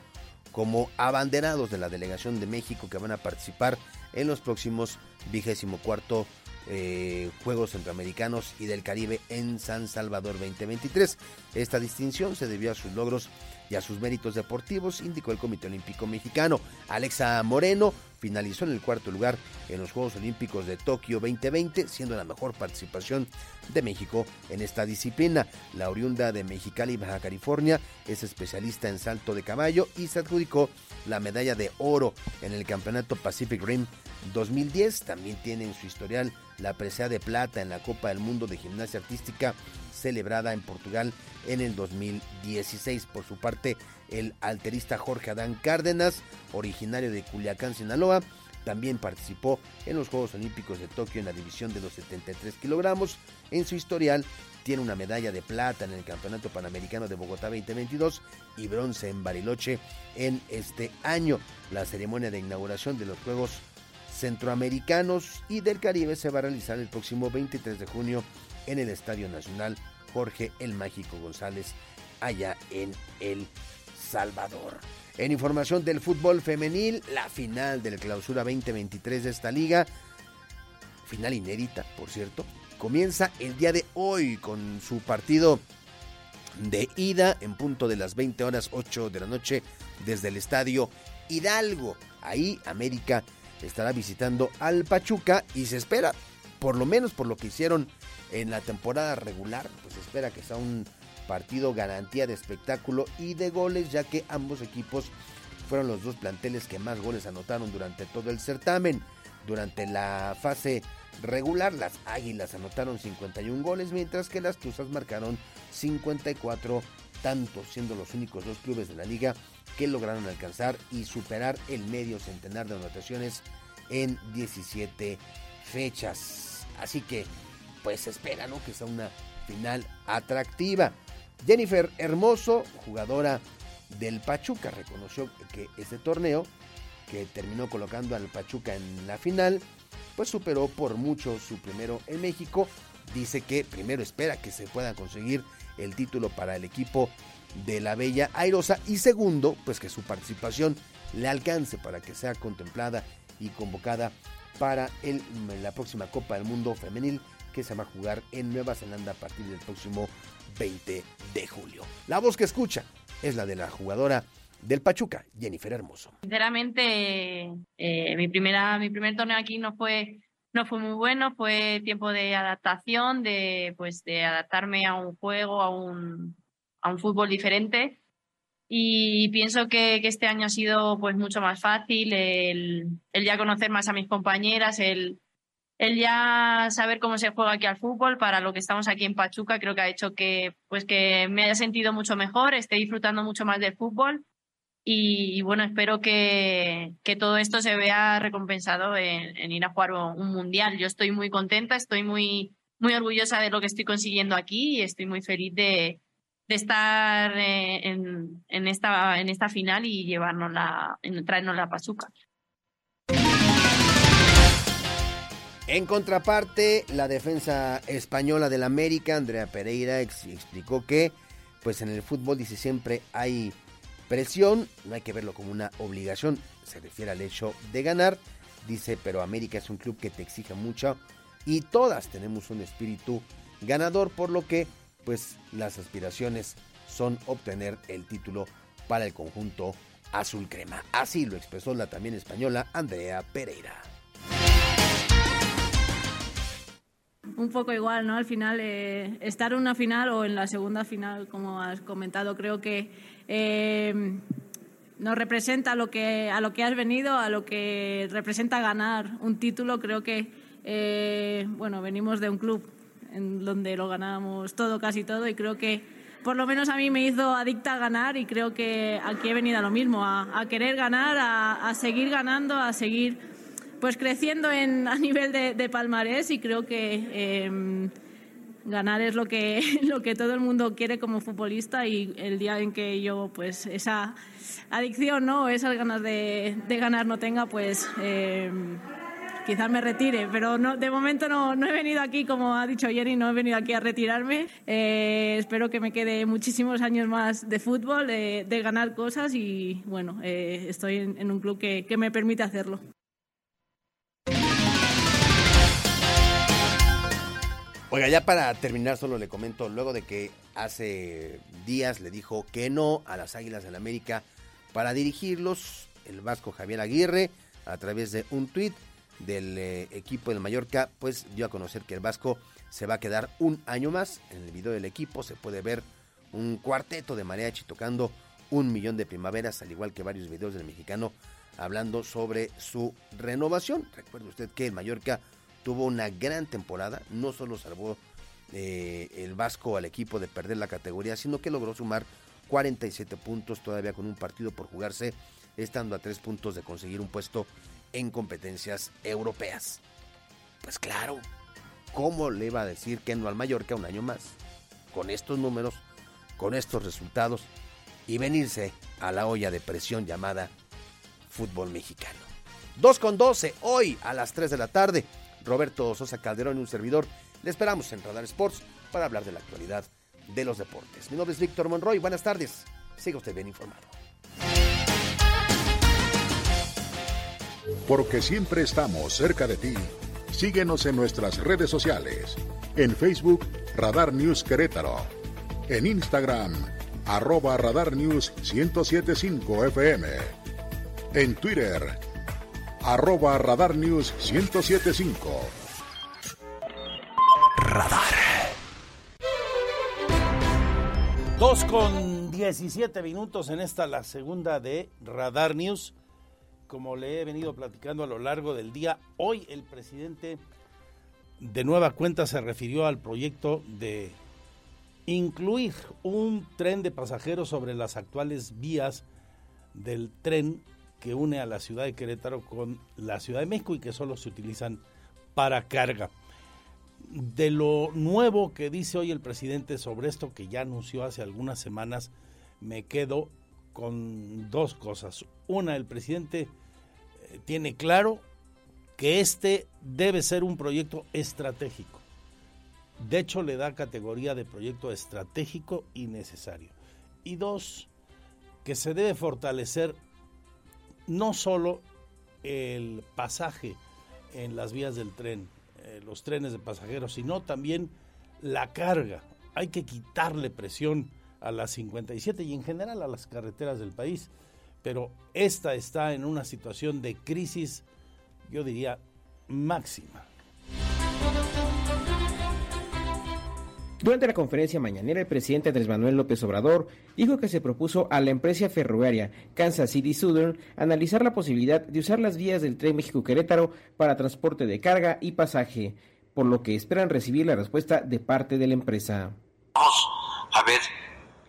como abanderados de la delegación de México que van a participar en los próximos vigésimo cuarto eh, Juegos Centroamericanos y del Caribe en San Salvador 2023. Esta distinción se debió a sus logros y a sus méritos deportivos, indicó el Comité Olímpico Mexicano. Alexa Moreno finalizó en el cuarto lugar en los Juegos Olímpicos de Tokio 2020, siendo la mejor participación de México en esta disciplina. La oriunda de Mexicali, Baja California, es especialista en salto de caballo y se adjudicó la medalla de oro en el Campeonato Pacific Rim 2010. También tiene en su historial la presea de plata en la Copa del Mundo de Gimnasia Artística celebrada en Portugal en el 2016. Por su parte, el alterista Jorge Adán Cárdenas, originario de Culiacán, Sinaloa, también participó en los Juegos Olímpicos de Tokio en la división de los 73 kilogramos. En su historial tiene una medalla de plata en el Campeonato Panamericano de Bogotá 2022 y bronce en Bariloche en este año. La ceremonia de inauguración de los Juegos Centroamericanos y del Caribe se va a realizar el próximo 23 de junio en el Estadio Nacional Jorge el Mágico González, allá en El Salvador. En información del fútbol femenil, la final del clausura 2023 de esta liga, final inédita, por cierto, comienza el día de hoy con su partido de ida en punto de las 20 horas 8 de la noche desde el estadio Hidalgo. Ahí América estará visitando al Pachuca y se espera, por lo menos por lo que hicieron en la temporada regular, pues espera que sea un partido garantía de espectáculo y de goles, ya que ambos equipos fueron los dos planteles que más goles anotaron durante todo el certamen. Durante la fase regular, las Águilas anotaron 51 goles, mientras que las Tuzas marcaron 54 tantos, siendo los únicos dos clubes de la liga que lograron alcanzar y superar el medio centenar de anotaciones en 17 fechas. Así que pues espera, ¿no? Que sea una final atractiva. Jennifer Hermoso, jugadora del Pachuca, reconoció que este torneo, que terminó colocando al Pachuca en la final, pues superó por mucho su primero en México. Dice que primero espera que se pueda conseguir el título para el equipo de la Bella Airosa y segundo, pues que su participación le alcance para que sea contemplada y convocada para el, la próxima Copa del Mundo Femenil que se va a jugar en Nueva Zelanda a partir del próximo 20 de julio. La voz que escucha es la de la jugadora del Pachuca, Jennifer Hermoso. Sinceramente, eh, mi primera, mi primer torneo aquí no fue, no fue muy bueno, fue tiempo de adaptación, de pues de adaptarme a un juego, a un, a un fútbol diferente. Y pienso que, que este año ha sido pues mucho más fácil el, el ya conocer más a mis compañeras, el, el ya saber cómo se juega aquí al fútbol para lo que estamos aquí en Pachuca creo que ha hecho que pues que me haya sentido mucho mejor, esté disfrutando mucho más del fútbol y, bueno, espero que, que, todo esto se vea recompensado en, ir a jugar un mundial. Yo estoy muy contenta, estoy muy, muy orgullosa de lo que estoy consiguiendo aquí y estoy muy feliz de, de estar eh, en, en, esta, en esta final y llevarnos la, traernos la Pachuca. En contraparte, la defensa española del América, Andrea Pereira, explicó que pues en el fútbol dice siempre hay presión, no hay que verlo como una obligación, se refiere al hecho de ganar, dice, pero América es un club que te exige mucho y todas tenemos un espíritu ganador, por lo que pues las aspiraciones son obtener el título para el conjunto azul crema. Así lo expresó la también española Andrea Pereira. Un poco igual, ¿no? Al final, eh, estar en una final o en la segunda final, como has comentado, creo que eh, nos representa lo que, a lo que has venido, a lo que representa ganar un título. Creo que, eh, bueno, venimos de un club en donde lo ganamos todo, casi todo, y creo que por lo menos a mí me hizo adicta a ganar y creo que aquí he venido a lo mismo, a, querer ganar, a seguir ganando, a seguir pues creciendo en, a nivel de, palmarés y creo que em, ganar es lo que, lo que todo el mundo quiere como futbolista y el día en que yo pues esa adicción ¿no? esas ganas de, ganar no tenga pues eh, quizás me retire, pero no, de momento no, no, he venido aquí, como ha dicho Jenny, no he venido aquí a retirarme. Eh, espero que me quede muchísimos años más de fútbol, de, ganar cosas y bueno, eh, estoy en, un club que me permite hacerlo. Oiga, ya para terminar, solo le comento, luego de que hace días le dijo que no a las Águilas del América para dirigirlos, el vasco Javier Aguirre, a través de un tuit del eh, equipo del Mallorca, pues dio a conocer que el vasco se va a quedar un año más. En el video del equipo se puede ver un cuarteto de mariachi tocando un millón de primaveras, al igual que varios videos del mexicano hablando sobre su renovación. Recuerde usted que el Mallorca tuvo una gran temporada, no solo salvó eh, el Vasco al equipo de perder la categoría, sino que logró sumar 47 puntos todavía con un partido por jugarse, estando a tres puntos de conseguir un puesto en competencias europeas. Pues claro, ¿cómo le iba a decir que no al Mallorca un año más? Con estos números, con estos resultados y venirse a la olla de presión llamada fútbol mexicano. 2 con 12 hoy a las 3 de la tarde. Roberto Sosa Calderón y un servidor. Le esperamos en Radar Sports para hablar de la actualidad de los deportes. Mi nombre es Víctor Monroy. Buenas tardes. Siga usted bien informado. Porque siempre estamos cerca de ti. Síguenos en nuestras redes sociales. En Facebook, Radar News Querétaro. En Instagram, arroba Radar News 1075 FM. En Twitter, arroba Radar News 1075. Radar. 2 con 17 minutos en esta la segunda de Radar News. Como le he venido platicando a lo largo del día, hoy el presidente de nueva cuenta se refirió al proyecto de incluir un tren de pasajeros sobre las actuales vías del tren que une a la ciudad de Querétaro con la Ciudad de México y que solo se utilizan para carga. De lo nuevo que dice hoy el presidente sobre esto que ya anunció hace algunas semanas, me quedo con dos cosas. Una, el presidente eh, tiene claro que este debe ser un proyecto estratégico. De hecho, le da categoría de proyecto estratégico y necesario. Y dos, que se debe fortalecer no solo el pasaje en las vías del tren, eh, los trenes de pasajeros, sino también la carga. Hay que quitarle presión a las 57 y en general a las carreteras del país, pero esta está en una situación de crisis, yo diría, máxima. Durante la conferencia mañanera, el presidente Andrés Manuel López Obrador dijo que se propuso a la empresa ferroviaria Kansas City Southern analizar la posibilidad de usar las vías del tren México-Querétaro para transporte de carga y pasaje, por lo que esperan recibir la respuesta de parte de la empresa. Vamos a ver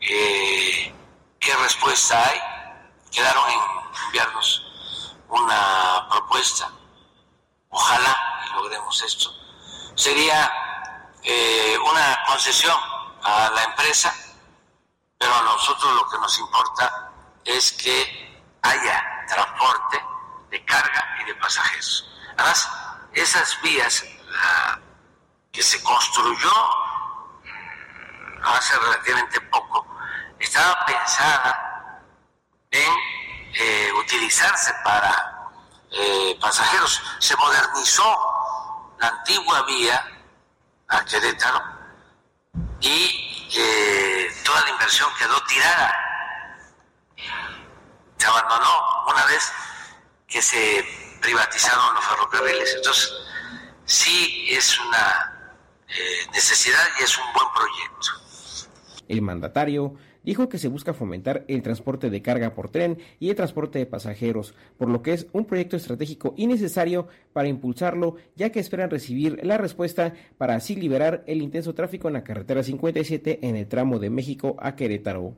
eh, qué respuesta hay. Quedaron en enviarnos una propuesta. Ojalá logremos esto. Sería eh, una concesión a la empresa, pero a nosotros lo que nos importa es que haya transporte de carga y de pasajeros. Además, esas vías que se construyó mm, hace relativamente poco, estaba pensada en eh, utilizarse para eh, pasajeros. Se modernizó la antigua vía a Querétaro y toda la inversión quedó tirada. Se abandonó una vez que se privatizaron los ferrocarriles. Entonces, sí es una eh, necesidad y es un buen proyecto. El mandatario dijo que se busca fomentar el transporte de carga por tren y el transporte de pasajeros, por lo que es un proyecto estratégico y necesario para impulsarlo, ya que esperan recibir la respuesta para así liberar el intenso tráfico en la carretera 57 en el tramo de México a Querétaro.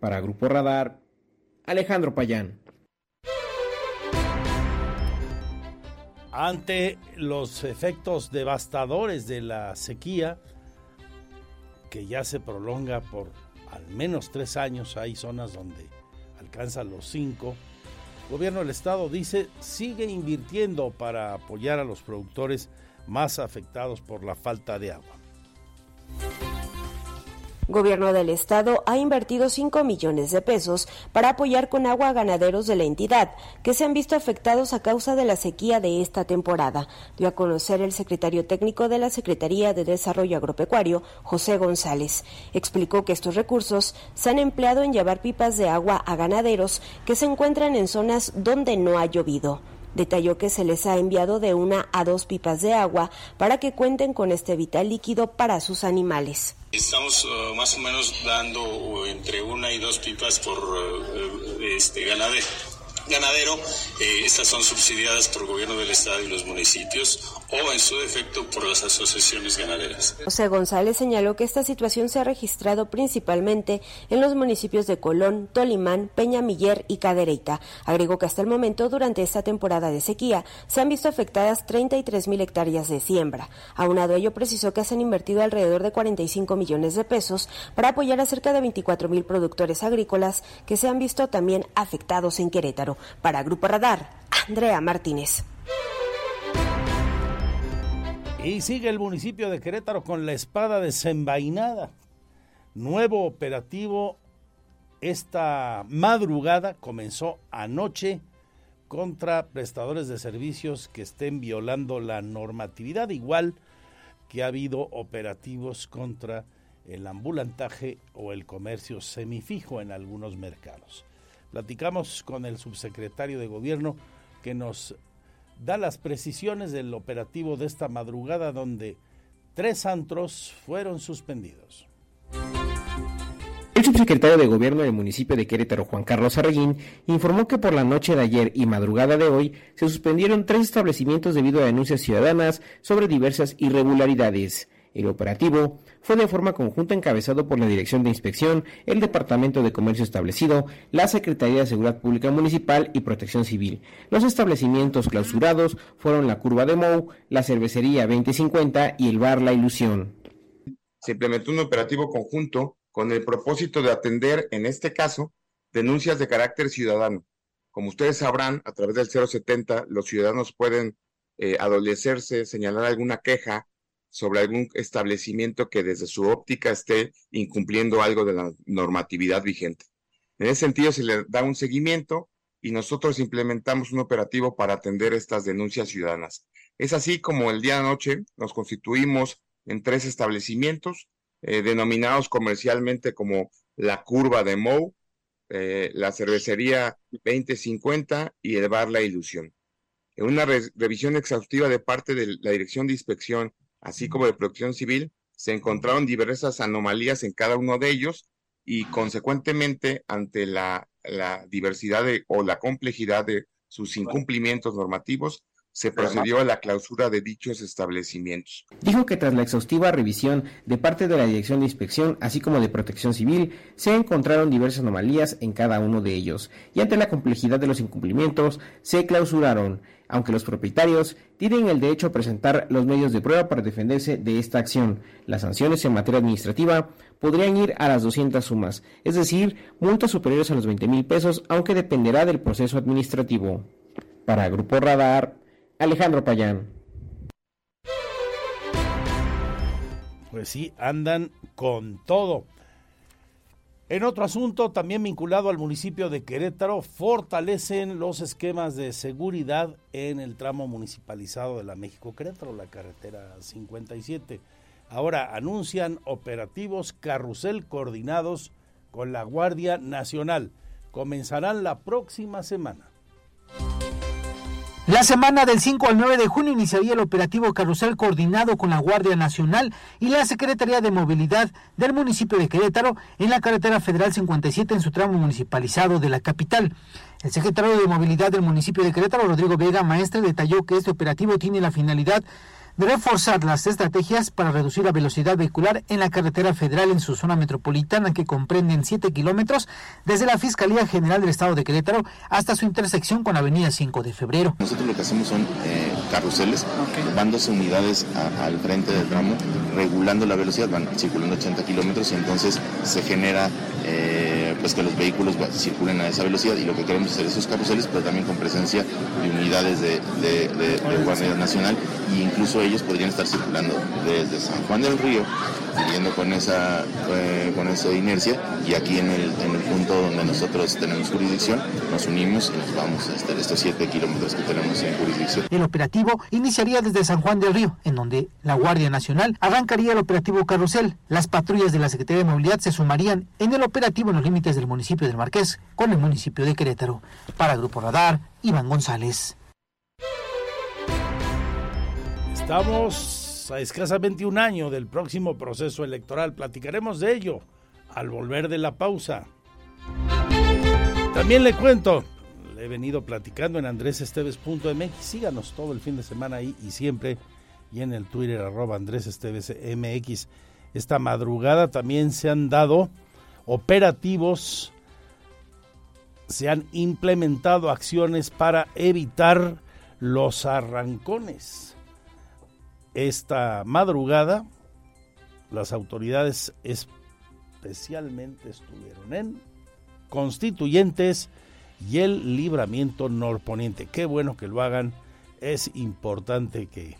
Para Grupo Radar, Alejandro Payán. Ante los efectos devastadores de la sequía, que ya se prolonga por al menos tres años, hay zonas donde alcanza los cinco. El gobierno del estado dice sigue invirtiendo para apoyar a los productores más afectados por la falta de agua. Gobierno del Estado ha invertido 5 millones de pesos para apoyar con agua a ganaderos de la entidad que se han visto afectados a causa de la sequía de esta temporada, dio a conocer el secretario técnico de la Secretaría de Desarrollo Agropecuario, José González. Explicó que estos recursos se han empleado en llevar pipas de agua a ganaderos que se encuentran en zonas donde no ha llovido. Detalló que se les ha enviado de una a dos pipas de agua para que cuenten con este vital líquido para sus animales. Estamos uh, más o menos dando entre una y dos pipas por uh, este, ganadero ganadero. Eh, estas son subsidiadas por el gobierno del estado y los municipios o en su defecto por las asociaciones ganaderas. José González señaló que esta situación se ha registrado principalmente en los municipios de Colón, Tolimán, Peñamiller y Cadereyta. Agregó que hasta el momento, durante esta temporada de sequía, se han visto afectadas 33 mil hectáreas de siembra. Aunado a ello, precisó que se han invertido alrededor de 45 millones de pesos para apoyar a cerca de 24 mil productores agrícolas que se han visto también afectados en Querétaro. Para Grupo Radar, Andrea Martínez. Y sigue el municipio de Querétaro con la espada desenvainada. Nuevo operativo esta madrugada comenzó anoche contra prestadores de servicios que estén violando la normatividad, igual que ha habido operativos contra el ambulantaje o el comercio semifijo en algunos mercados. Platicamos con el subsecretario de gobierno que nos da las precisiones del operativo de esta madrugada donde tres antros fueron suspendidos. El subsecretario de Gobierno del municipio de Querétaro, Juan Carlos Arreguín, informó que por la noche de ayer y madrugada de hoy se suspendieron tres establecimientos debido a denuncias ciudadanas sobre diversas irregularidades. El operativo fue de forma conjunta encabezado por la Dirección de Inspección, el Departamento de Comercio Establecido, la Secretaría de Seguridad Pública Municipal y Protección Civil. Los establecimientos clausurados fueron la Curva de Mou, la Cervecería 2050 y el Bar La Ilusión. Se implementó un operativo conjunto con el propósito de atender, en este caso, denuncias de carácter ciudadano. Como ustedes sabrán, a través del 070, los ciudadanos pueden eh, adolecerse, señalar alguna queja sobre algún establecimiento que desde su óptica esté incumpliendo algo de la normatividad vigente. En ese sentido, se le da un seguimiento y nosotros implementamos un operativo para atender estas denuncias ciudadanas. Es así como el día de anoche nos constituimos en tres establecimientos eh, denominados comercialmente como la curva de Mou, eh, la cervecería 2050 y el bar La Ilusión. En una revisión exhaustiva de parte de la Dirección de Inspección, así como de Protección Civil, se encontraron diversas anomalías en cada uno de ellos y consecuentemente ante la, diversidad o la complejidad de sus incumplimientos normativos, se procedió a la clausura de dichos establecimientos. Dijo que tras la exhaustiva revisión de parte de la Dirección de Inspección, así como de Protección Civil, se encontraron diversas anomalías en cada uno de ellos, y ante la complejidad de los incumplimientos, se clausuraron, aunque los propietarios tienen el derecho a presentar los medios de prueba para defenderse de esta acción. Las sanciones en materia administrativa podrían ir a las 200 sumas, es decir, multas superiores a los 20 mil pesos, aunque dependerá del proceso administrativo. Para Grupo Radar, Alejandro Payán. Pues sí, andan con todo. En otro asunto, también vinculado al municipio de Querétaro, fortalecen los esquemas de seguridad en el tramo municipalizado de la México Querétaro, la carretera 57. Ahora anuncian operativos carrusel coordinados con la Guardia Nacional. Comenzarán la próxima semana. La semana del 5 al 9 de junio iniciaría el operativo Carrusel coordinado con la Guardia Nacional y la Secretaría de Movilidad del municipio de Querétaro en la carretera federal 57 en su tramo municipalizado de la capital. El secretario de Movilidad del municipio de Querétaro, Rodrigo Vega Maestre, detalló que este operativo tiene la finalidad de reforzar las estrategias para reducir la velocidad vehicular en la carretera federal en su zona metropolitana que comprenden 7 kilómetros desde la Fiscalía General del Estado de Querétaro hasta su intersección con la Avenida 5 de Febrero. Nosotros lo que hacemos son eh, carruseles, van dos unidades al frente del tramo regulando la velocidad, van circulando 80 kilómetros y entonces se genera eh, pues que los vehículos circulen a esa velocidad y lo que queremos hacer esos carruseles pero también con presencia de unidades de, de, de Guardia Nacional e incluso ellos podrían estar circulando desde San Juan del Río, siguiendo con esa, eh, con esa inercia, y aquí en el, en el punto donde nosotros tenemos jurisdicción, nos unimos y nos vamos hasta estos 7 kilómetros que tenemos en jurisdicción. El operativo iniciaría desde San Juan del Río, en donde la Guardia Nacional arrancaría el operativo Carrusel. Las patrullas de la Secretaría de Movilidad se sumarían en el operativo en los límites del municipio del Marqués con el municipio de Querétaro. Para Grupo Radar, Iván González. Estamos a escasamente un año del próximo proceso electoral. Platicaremos de ello al volver de la pausa. También le cuento, le he venido platicando en andresesteves.mx. Síganos todo el fin de semana ahí y siempre. Y en el Twitter arroba andresestevesmx. Esta madrugada también se han dado operativos, se han implementado acciones para evitar los arrancones esta madrugada, las autoridades especialmente estuvieron en constituyentes y el libramiento norponiente. Qué bueno que lo hagan. Es importante que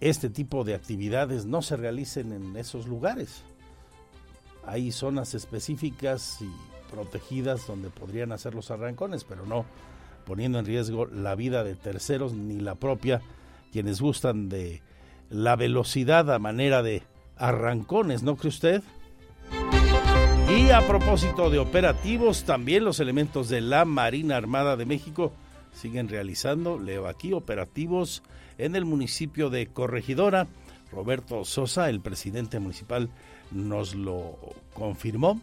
este tipo de actividades no se realicen en esos lugares. Hay zonas específicas y protegidas donde podrían hacer los arrancones, pero no poniendo en riesgo la vida de terceros ni la propia quienes gustan de la velocidad a manera de arrancones, ¿no cree usted? Y a propósito de operativos, también los elementos de la Marina Armada de México siguen realizando, leo aquí, operativos en el municipio de Corregidora. Roberto Sosa, el presidente municipal, nos lo confirmó.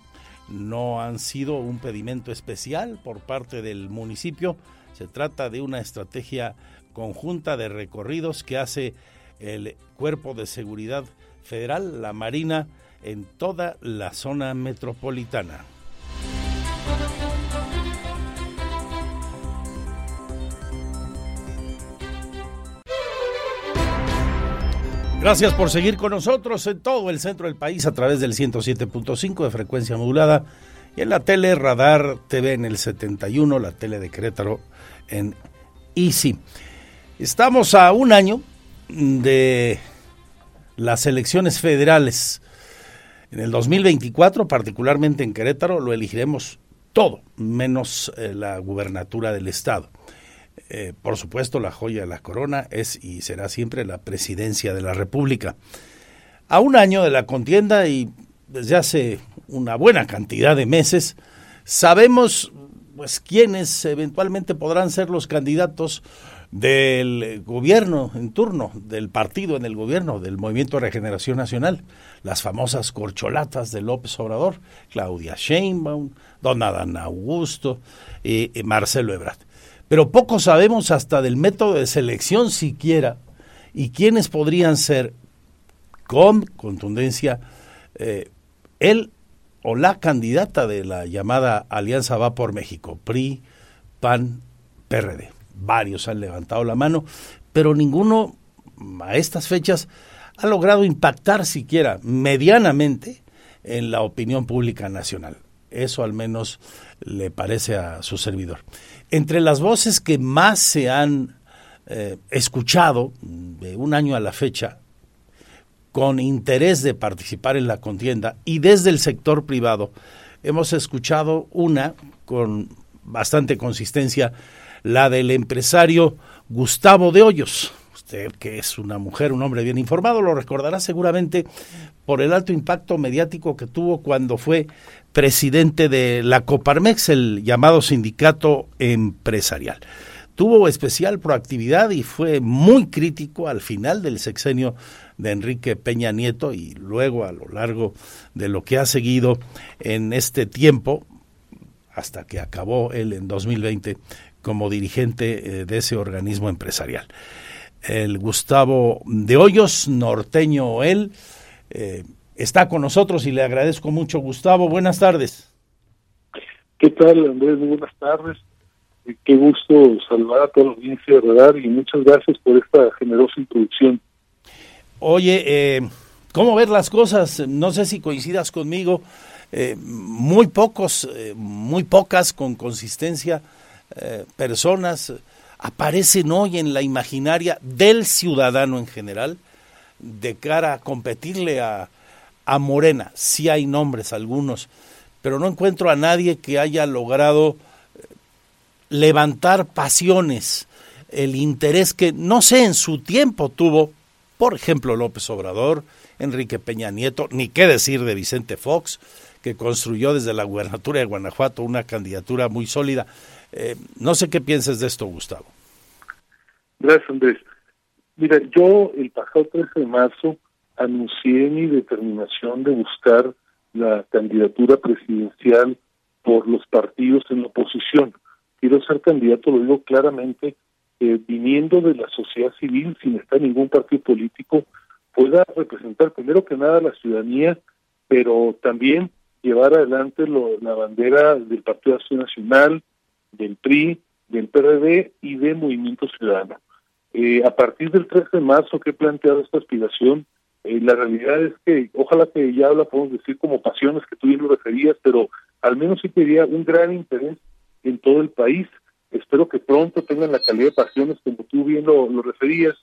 No han sido un pedimento especial por parte del municipio. Se trata de una estrategia conjunta de recorridos que hace el Cuerpo de Seguridad Federal, la Marina, en toda la zona metropolitana. Gracias por seguir con nosotros en todo el centro del país a través del 107.5 de frecuencia modulada y en la tele Radar TV en el 71, la tele de Querétaro en Easy. Estamos a un año de las elecciones federales. En el 2024, particularmente en Querétaro, lo elegiremos todo, menos eh, la gubernatura del Estado. Eh, por supuesto, la joya de la corona es y será siempre la presidencia de la República. A un año de la contienda y desde hace una buena cantidad de meses, sabemos pues quiénes eventualmente podrán ser los candidatos del gobierno en turno, del partido en el gobierno, del Movimiento de Regeneración Nacional, las famosas corcholatas de López Obrador, Claudia Sheinbaum, Don Adán Augusto y Marcelo Ebrard. Pero poco sabemos hasta del método de selección siquiera y quiénes podrían ser con contundencia eh, él o la candidata de la llamada Alianza Va por México, PRI, PAN, PRD. Varios han levantado la mano, pero ninguno a estas fechas ha logrado impactar siquiera medianamente en la opinión pública nacional. Eso al menos le parece a su servidor. Entre las voces que más se han eh, escuchado de un año a la fecha, con interés de participar en la contienda y desde el sector privado, hemos escuchado una con bastante consistencia, la del empresario Gustavo de Hoyos. Usted que es una mujer, un hombre bien informado, lo recordará seguramente por el alto impacto mediático que tuvo cuando fue presidente de la Coparmex, el llamado sindicato empresarial. Tuvo especial proactividad y fue muy crítico al final del sexenio de Enrique Peña Nieto y luego a lo largo de lo que ha seguido en este tiempo, hasta que acabó él en 2020 como dirigente eh, de ese organismo empresarial. El Gustavo de Hoyos, norteño él, eh, está con nosotros y le agradezco mucho. Gustavo, buenas tardes. ¿Qué tal, Andrés? Muy buenas tardes. Eh, qué gusto saludar a toda la audiencia de Radar y muchas gracias por esta generosa introducción. Oye, eh, ¿cómo ver las cosas? No sé si coincidas conmigo. Eh, muy pocos, muy pocas con consistencia personas aparecen hoy en la imaginaria del ciudadano en general de cara a competirle a, a Morena. Sí hay nombres algunos, pero no encuentro a nadie que haya logrado eh, levantar pasiones, el interés que no sé en su tiempo tuvo, por ejemplo, López Obrador, Enrique Peña Nieto, ni qué decir de Vicente Fox, que construyó desde la gubernatura de Guanajuato una candidatura muy sólida. Eh, no sé qué piensas de esto, Gustavo. Gracias, Andrés. Mira, yo el pasado 13 de marzo anuncié mi determinación de buscar la candidatura presidencial por los partidos en la oposición. Quiero ser candidato, lo digo claramente, viniendo de la sociedad civil, sin estar ningún partido político, pueda representar primero que nada a la ciudadanía, pero también llevar adelante la bandera del Partido Nacional, del PRI, del PRD y de Movimiento Ciudadano. Eh, a partir del 13 de marzo que he planteado esta aspiración, eh, la realidad es que ojalá que ya la podemos decir como pasiones que tú bien lo referías, pero al menos sí quería un gran interés en todo el país. Espero que pronto tengan la calidad de pasiones como tú bien lo, referías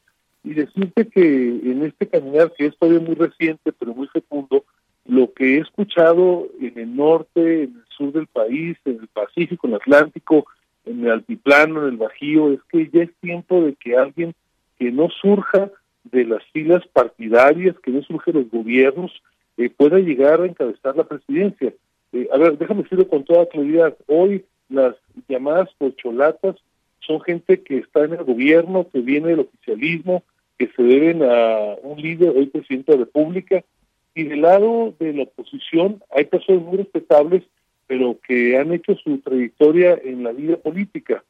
y decirte que en este caminar que es todavía muy reciente pero muy fecundo, lo que he escuchado en el norte, en el sur del país, en el Pacífico, en el Atlántico, en el altiplano, en el Bajío, es que ya es tiempo de que alguien que no surja de las filas partidarias que no surgen los gobiernos eh, pueda llegar a encabezar la presidencia. Eh, a ver, déjame decirlo con toda claridad. Hoy las llamadas pocholatas son gente que está en el gobierno, que viene del oficialismo, que se deben a un líder, hoy presidente de la República, y del lado de la oposición hay personas muy respetables, pero que han hecho su trayectoria en la vida política.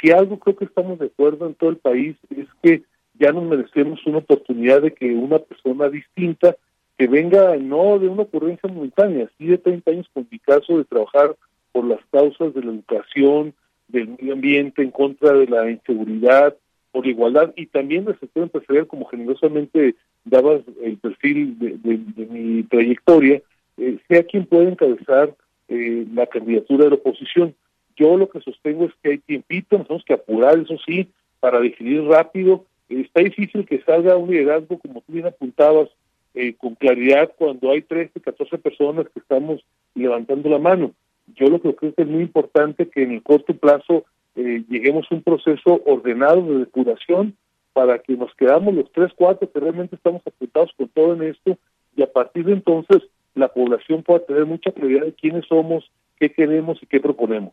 Si algo creo que estamos de acuerdo en todo el país es que ya nos merecemos una oportunidad de que una persona distinta que venga no de una ocurrencia momentánea, sí de 30 años con mi caso de trabajar por las causas de la educación, del medio ambiente, en contra de la inseguridad, por la igualdad y también del sector empresarial, como generosamente dabas el perfil de, mi trayectoria, eh, sea quien pueda encabezar eh, la candidatura de la oposición. Yo lo que sostengo es que hay tiempito, nos tenemos que apurar, eso sí, para definir rápido está difícil que salga un liderazgo, como tú bien apuntabas, eh, con claridad cuando hay 13, 14 personas que estamos levantando la mano. Yo lo que creo que es muy importante que en el corto plazo eh, lleguemos a un proceso ordenado de depuración para que nos quedamos los tres, cuatro que realmente estamos apuntados con todo en esto y a partir de entonces la población pueda tener mucha claridad de quiénes somos, qué queremos y qué proponemos.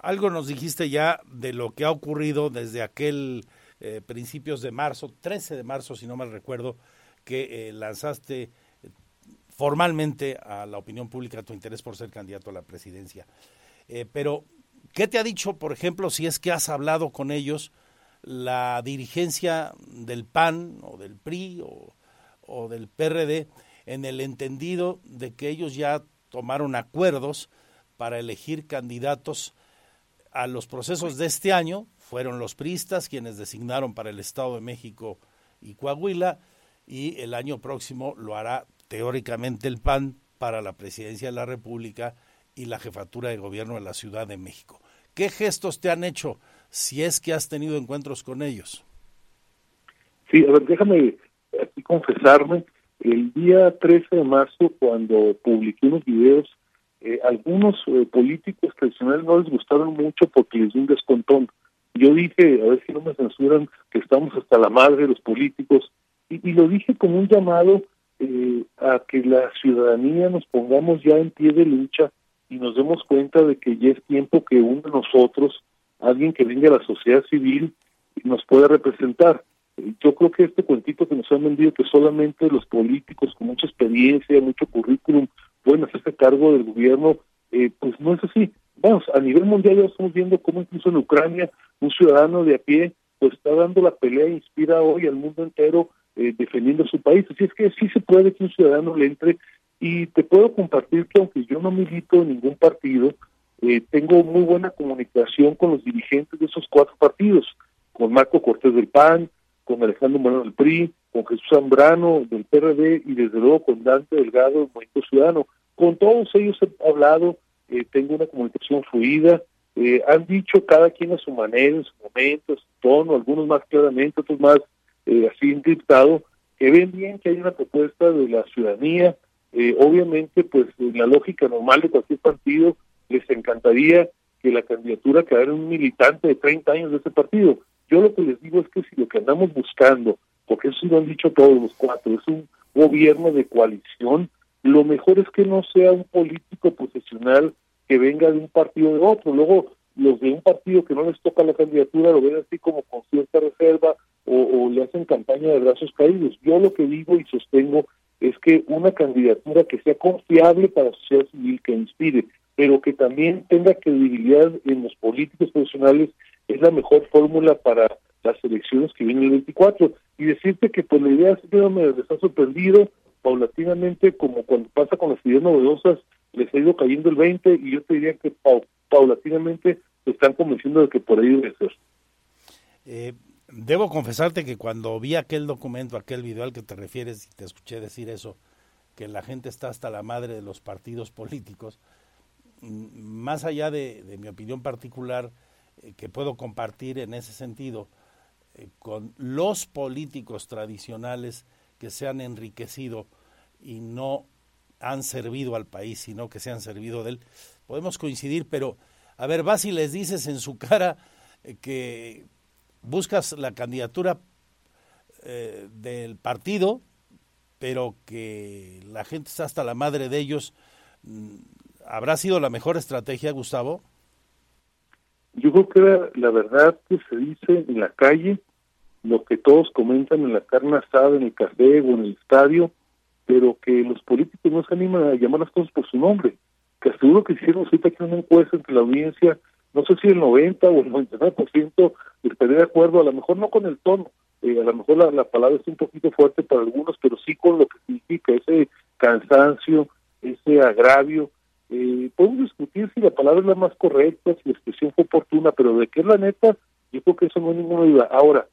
Algo nos dijiste ya de lo que ha ocurrido desde aquel eh, principios de marzo, 13 de marzo si no mal recuerdo, que eh, lanzaste formalmente a la opinión pública tu interés por ser candidato a la presidencia. Eh, pero, ¿qué te ha dicho, por ejemplo, si es que has hablado con ellos, la dirigencia del PAN o del PRI o, o del PRD en el entendido de que ellos ya tomaron acuerdos para elegir candidatos a los procesos de este año? Fueron los priistas quienes designaron para el Estado de México y Coahuila y el año próximo lo hará teóricamente el PAN para la presidencia de la República y la jefatura de gobierno de la Ciudad de México. ¿Qué gestos te han hecho si es que has tenido encuentros con ellos? Sí, a ver, déjame aquí confesarme. El día 13 de marzo, cuando publiqué unos videos, eh, algunos eh, políticos tradicionales no les gustaron mucho porque les di un descontón. Yo dije, a ver si no me censuran, que estamos hasta la madre de los políticos, y, lo dije como un llamado eh, a que la ciudadanía nos pongamos ya en pie de lucha y nos demos cuenta de que ya es tiempo que uno de nosotros, alguien que venga a la sociedad civil, nos pueda representar. Yo creo que este cuentito que nos han vendido que solamente los políticos con mucha experiencia, mucho currículum, pueden hacerse cargo del gobierno, eh, pues no es así. Vamos, a nivel mundial ya estamos viendo cómo incluso en Ucrania un ciudadano de a pie pues está dando la pelea e inspira hoy al mundo entero eh, defendiendo su país. Así es que sí se puede que un ciudadano le entre y te puedo compartir que aunque yo no milito en ningún partido, eh, tengo muy buena comunicación con los dirigentes de esos cuatro partidos, con Marco Cortés del PAN, con Alejandro Moreno del PRI, con Jesús Zambrano del PRD y desde luego con Dante Delgado del Movimiento Ciudadano. Con todos ellos he hablado, eh, tengo una comunicación fluida, han dicho cada quien a su manera, en su momento, en su tono, algunos más claramente, otros más eh, así encriptado, que ven bien que hay una propuesta de la ciudadanía. Eh, obviamente, pues la lógica normal de cualquier partido, les encantaría que la candidatura quedara un militante de 30 años de ese partido. Yo lo que les digo es que si lo que andamos buscando, porque eso lo han dicho todos los cuatro, es un gobierno de coalición, lo mejor es que no sea un político profesional que venga de un partido de otro. Luego, los de un partido que no les toca la candidatura lo ven así como con cierta reserva o, le hacen campaña de brazos caídos. Yo lo que digo y sostengo es que una candidatura que sea confiable para la sociedad civil, que inspire, pero que también tenga credibilidad en los políticos profesionales, es la mejor fórmula para las elecciones que vienen el 24. Y decirte que pues la idea es que me está sorprendido, paulatinamente, como cuando pasa con las ideas novedosas, les ha ido cayendo el 20 y yo te diría que paulatinamente se están convenciendo de que por ahí debe ser. Eh, Debo confesarte que cuando vi aquel documento, aquel video al que te refieres y te escuché decir eso, que la gente está hasta la madre de los partidos políticos, más allá de, mi opinión particular, eh, que puedo compartir en ese sentido, eh, con los políticos tradicionales que se han enriquecido y no han servido al país, sino que se han servido de él, podemos coincidir, pero a ver, vas y les dices en su cara eh, que buscas la candidatura del partido, pero que la gente está hasta la madre de ellos, mm, ¿habrá sido la mejor estrategia, Gustavo? Yo creo que la verdad que se dice en la calle, lo que todos comentan en la carne asada, en el café o en el estadio, pero que los políticos no se animan a llamar las cosas por su nombre. Que seguro que hicieron ahorita aquí una encuesta entre la audiencia no sé si el 90 o el 99% estaría de acuerdo, a lo mejor no con el tono, eh, a lo mejor la, la, palabra es un poquito fuerte para algunos, pero sí con lo que significa ese cansancio, ese agravio. Eh, podemos discutir si la palabra es la más correcta, si la expresión fue oportuna, pero de qué es la neta, yo creo que eso no hay ninguna duda. Ahora,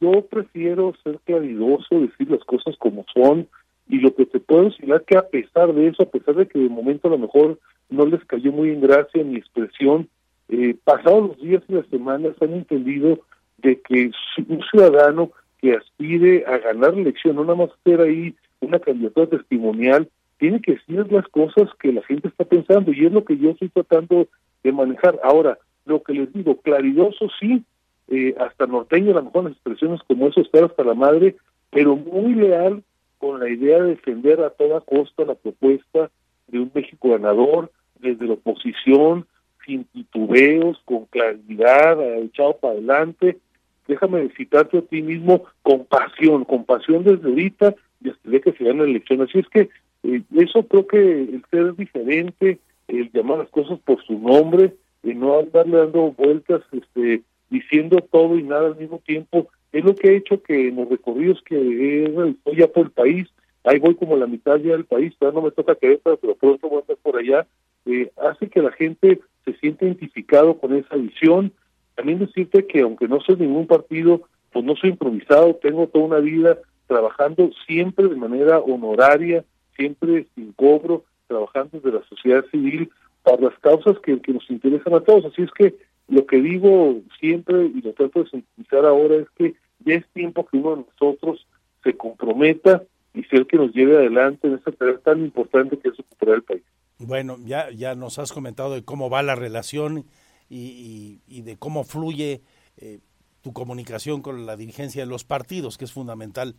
yo prefiero ser claridoso, decir las cosas como son, y lo que te puedo decir es que a pesar de eso, a pesar de que de momento a lo mejor no les cayó muy en gracia mi expresión, eh, pasados los días y las semanas han entendido de que un ciudadano que aspire a ganar la elección, no nada más hacer ahí una candidatura testimonial, tiene que decir las cosas que la gente está pensando y es lo que yo estoy tratando de manejar. Ahora, lo que les digo, claridoso sí, eh, hasta norteño, a lo mejor las expresiones como eso, estar hasta la madre, pero muy leal con la idea de defender a toda costa la propuesta de un México ganador, desde la oposición, sin titubeos, con claridad, echado para adelante. Déjame citarte a ti mismo con pasión, con pasión desde ahorita y hasta que se gane la elección. Así es que eh, eso creo que el ser diferente, el llamar las cosas por su nombre, y no andarle dando vueltas, este, diciendo todo y nada al mismo tiempo, es lo que ha hecho que en los recorridos que he realizado ya por el país, ahí voy como la mitad ya del país, todavía no me toca Querétaro, pero pronto voy a estar por allá, eh, hace que la gente se sienta identificado con esa visión. También decirte que aunque no soy ningún partido, pues no soy improvisado, tengo toda una vida trabajando siempre de manera honoraria, siempre sin cobro, trabajando desde la sociedad civil para las causas que, nos interesan a todos. Así es que lo que digo siempre y lo trato de sintetizar ahora es que ya es tiempo que uno de nosotros se comprometa y sea el que nos lleve adelante en esta tarea tan importante que es recuperar el país. Bueno, ya, ya nos has comentado de cómo va la relación y, y, de cómo fluye eh, tu comunicación con la dirigencia de los partidos, que es fundamental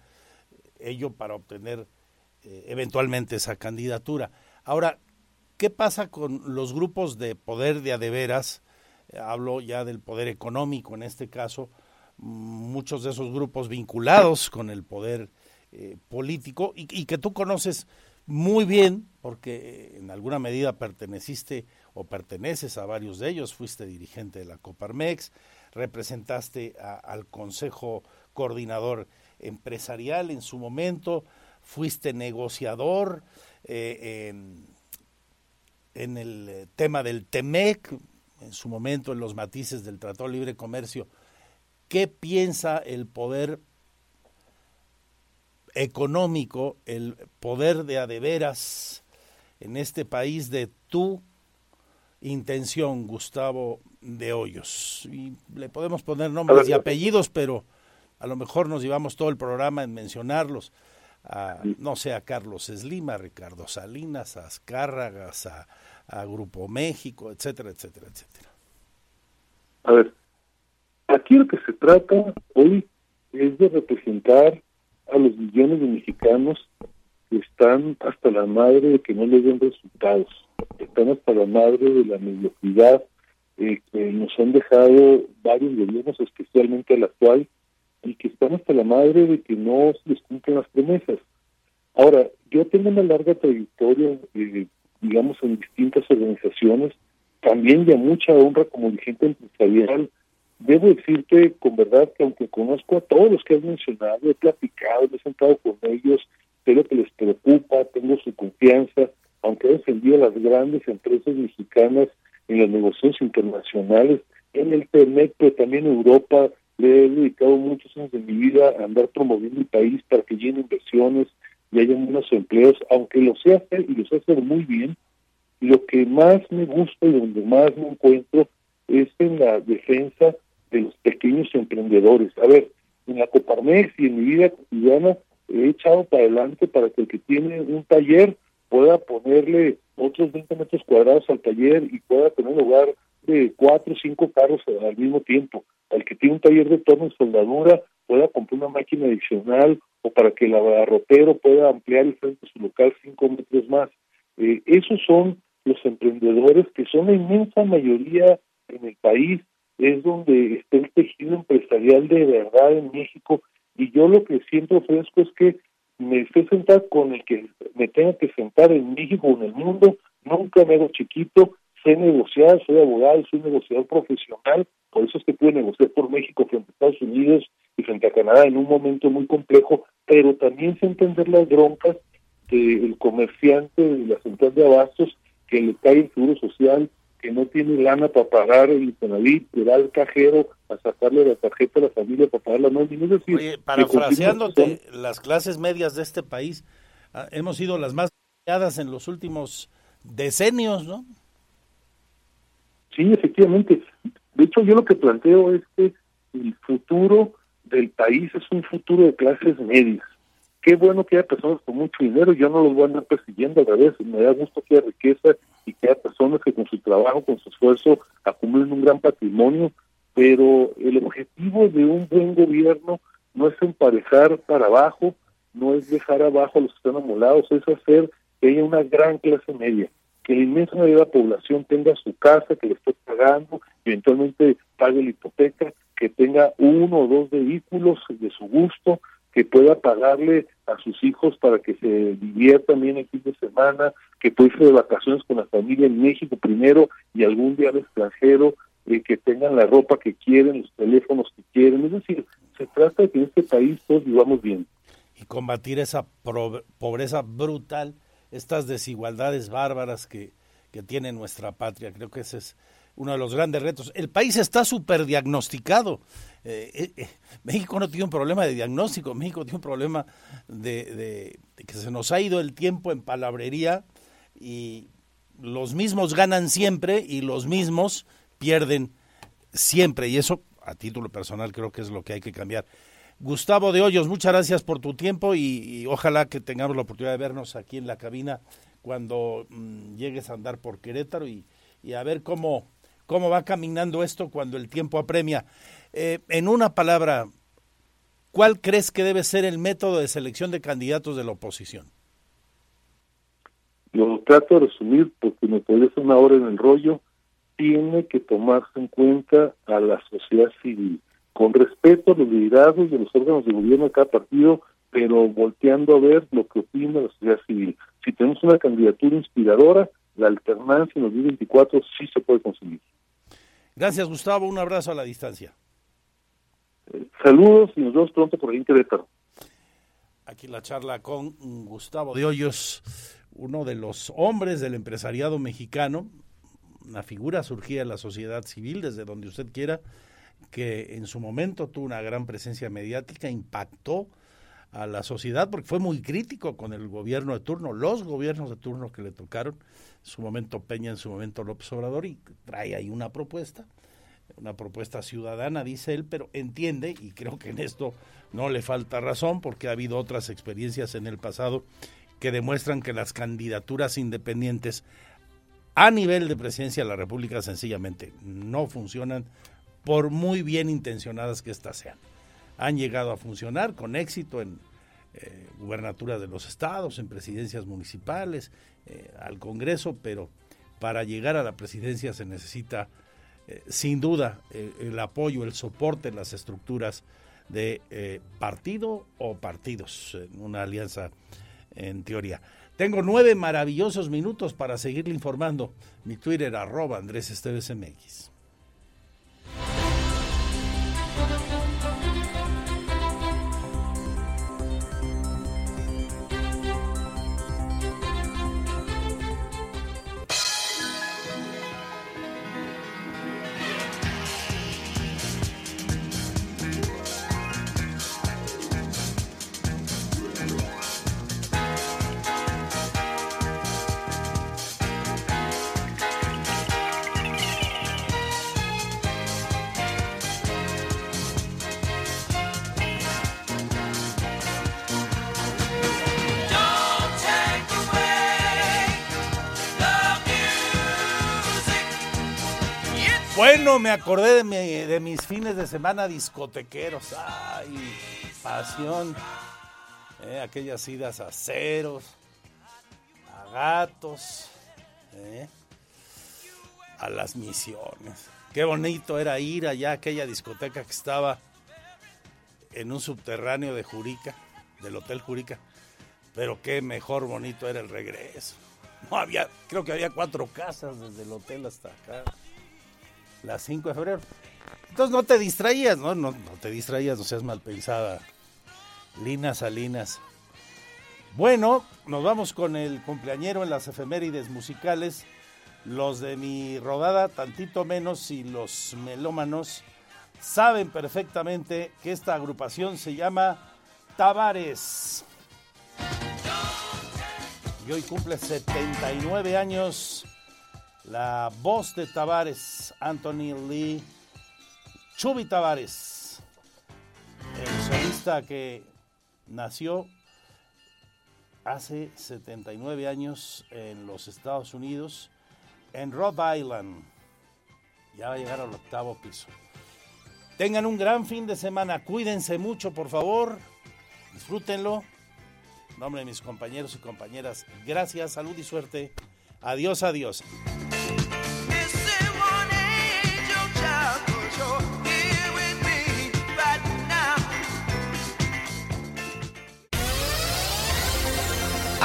ello para obtener eh, eventualmente esa candidatura. Ahora, ¿qué pasa con los grupos de poder de adeveras? hablo ya del poder económico en este caso, muchos de esos grupos vinculados con el poder eh, político y, que tú conoces muy bien porque en alguna medida perteneciste o perteneces a varios de ellos, fuiste dirigente de la Coparmex, representaste al Consejo Coordinador Empresarial en su momento, fuiste negociador eh, en, en, el eh, tema del TEMEC, en su momento en los matices del Tratado de Libre Comercio, ¿qué piensa el poder económico, el poder de adeveras en este país de tu intención, Gustavo de Hoyos? Y le podemos poner nombres y apellidos, pero a lo mejor nos llevamos todo el programa en mencionarlos. A, no sé, a Carlos Slim, a Ricardo Salinas, a Azcárragas, a, Grupo México, etcétera, etcétera, etcétera. A ver, aquí lo que se trata hoy es de representar a los millones de mexicanos que están hasta la madre de que no les den resultados, están hasta la madre de la mediocridad eh, que nos han dejado varios gobiernos, especialmente el actual, y que están hasta la madre de que no se les cumplen las promesas. Ahora, yo tengo una larga trayectoria eh, digamos, en distintas organizaciones, también ya mucha honra como dirigente empresarial. Debo decirte con verdad que aunque conozco a todos los que has mencionado, he platicado, he sentado con ellos, sé lo que les preocupa, tengo su confianza, aunque he defendido a las grandes empresas mexicanas en las negociaciones internacionales, en el TEMEC, pero también Europa, le he dedicado muchos años de mi vida a andar promoviendo el país para que llene inversiones, y hay unos empleos, aunque lo sé hacer y lo sé hacer muy bien, lo que más me gusta y donde más me encuentro es en la defensa de los pequeños emprendedores. A ver, en la Coparmex y en mi vida cotidiana he echado para adelante para que el que tiene un taller pueda ponerle otros 20 metros cuadrados al taller y pueda tener lugar de cuatro o cinco carros al mismo tiempo. Al que tiene un taller de torno y soldadura pueda comprar una máquina adicional o para que el abarrotero pueda ampliar el frente de su local cinco metros más. Eh, esos son los emprendedores que son la inmensa mayoría en el país, es donde está el tejido empresarial de verdad en México y yo lo que siento ofrezco es que me esté sentar con el que me tenga que sentar en México o en el mundo, nunca me hago chiquito, sé negociar, soy abogado, soy negociador profesional, por eso es que pude negociar por México frente a Estados Unidos y frente a Canadá en un momento muy complejo, pero también sé entender las broncas del comerciante de la central de abastos que le cae el seguro social, que no tiene lana para pagar el Infonavit, que va al cajero a sacarle la tarjeta a la familia para pagar la nómina. Es decir, Oye, parafraseándote, las clases medias de este país ah, hemos sido las más en los últimos decenios, ¿no? Sí, efectivamente. De hecho, yo lo que planteo es que el futuro del país es un futuro de clases medias. Qué bueno que haya personas con mucho dinero, yo no los voy a andar persiguiendo, al revés, me da gusto que haya riqueza y que haya personas que con su trabajo, con su esfuerzo, acumulen un gran patrimonio, pero el objetivo de un buen gobierno no es emparejar para abajo, no es dejar abajo a los que están amolados, es hacer que haya una gran clase media, que la inmensa mayoría de la población tenga su casa, que le esté pagando, eventualmente pague la hipoteca, que tenga uno o dos vehículos de su gusto, que pueda pagarle a sus hijos para que se diviertan bien el fin de semana, que pueda irse de vacaciones con la familia en México primero y algún día al extranjero, eh, que tengan la ropa que quieren, los teléfonos que quieren. Es decir, se trata de que en este país todos vivamos bien. Y combatir esa pobreza brutal, estas desigualdades bárbaras que, que tiene nuestra patria. Creo que ese es uno de los grandes retos. El país está súper diagnosticado. Eh, eh, eh, México no tiene un problema de diagnóstico, México tiene un problema de, que se nos ha ido el tiempo en palabrería y los mismos ganan siempre y los mismos pierden siempre. Y eso, a título personal, creo que es lo que hay que cambiar. Gustavo de Hoyos, muchas gracias por tu tiempo y, ojalá que tengamos la oportunidad de vernos aquí en la cabina cuando mm, llegues a andar por Querétaro y, y a ver cómo cómo va caminando esto cuando el tiempo apremia. Eh, en una palabra, ¿cuál crees que debe ser el método de selección de candidatos de la oposición? Lo trato de resumir porque me podría una hora en el rollo. Tiene que tomarse en cuenta a la sociedad civil, con respeto a los liderazgos de los órganos de gobierno de cada partido, pero volteando a ver lo que opina la sociedad civil. Si tenemos una candidatura inspiradora, la alternancia en 2024 sí se puede conseguir. Gracias, Gustavo. Un abrazo a la distancia. Saludos y nos vemos pronto por el Querétaro. Aquí la charla con Gustavo de Hoyos, uno de los hombres del empresariado mexicano, una figura surgida en la sociedad civil, desde donde usted quiera, que en su momento tuvo una gran presencia mediática, impactó a la sociedad porque fue muy crítico con el gobierno de turno, los gobiernos de turno que le tocaron, en su momento Peña, en su momento López Obrador, y trae ahí una propuesta, una propuesta ciudadana, dice él, pero entiende, y creo que en esto no le falta razón, porque ha habido otras experiencias en el pasado que demuestran que las candidaturas independientes a nivel de presidencia de la República sencillamente no funcionan por muy bien intencionadas que éstas sean han llegado a funcionar con éxito en eh, gubernaturas de los estados, en presidencias municipales, eh, al Congreso, pero para llegar a la presidencia se necesita eh, sin duda el apoyo, el soporte, las estructuras de partido o partidos, en una alianza en teoría. Tengo nueve maravillosos minutos para seguirle informando. Mi Twitter arroba Andrés Esteves MX. Bueno, me acordé de, mis fines de semana discotequeros. Ay, pasión. Eh, aquellas idas a ceros, a gatos, eh, a las misiones. Qué bonito era ir allá a aquella discoteca que estaba en un subterráneo de Jurica, del Hotel Jurica. Pero qué mejor bonito era el regreso. No había, creo que había cuatro casas desde el hotel hasta acá la 5 de febrero. Entonces no te distraías, ¿no? No, te distraías, no seas mal pensada. Linas Salinas. Bueno, nos vamos con el cumpleañero en las efemérides musicales. Los de mi rodada, tantito menos, y los melómanos saben perfectamente que esta agrupación se llama Tavares. Y hoy cumple 79 años la voz de Tavares, Anthony Lee, Chubi Tavares. futbolista que nació hace 79 años en los Estados Unidos, en Rhode Island. Ya va a llegar al octavo piso. Tengan un gran fin de semana. Cuídense mucho, por favor. Disfrútenlo. En nombre de mis compañeros y compañeras, gracias, salud y suerte. Adiós, adiós.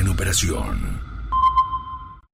En operación.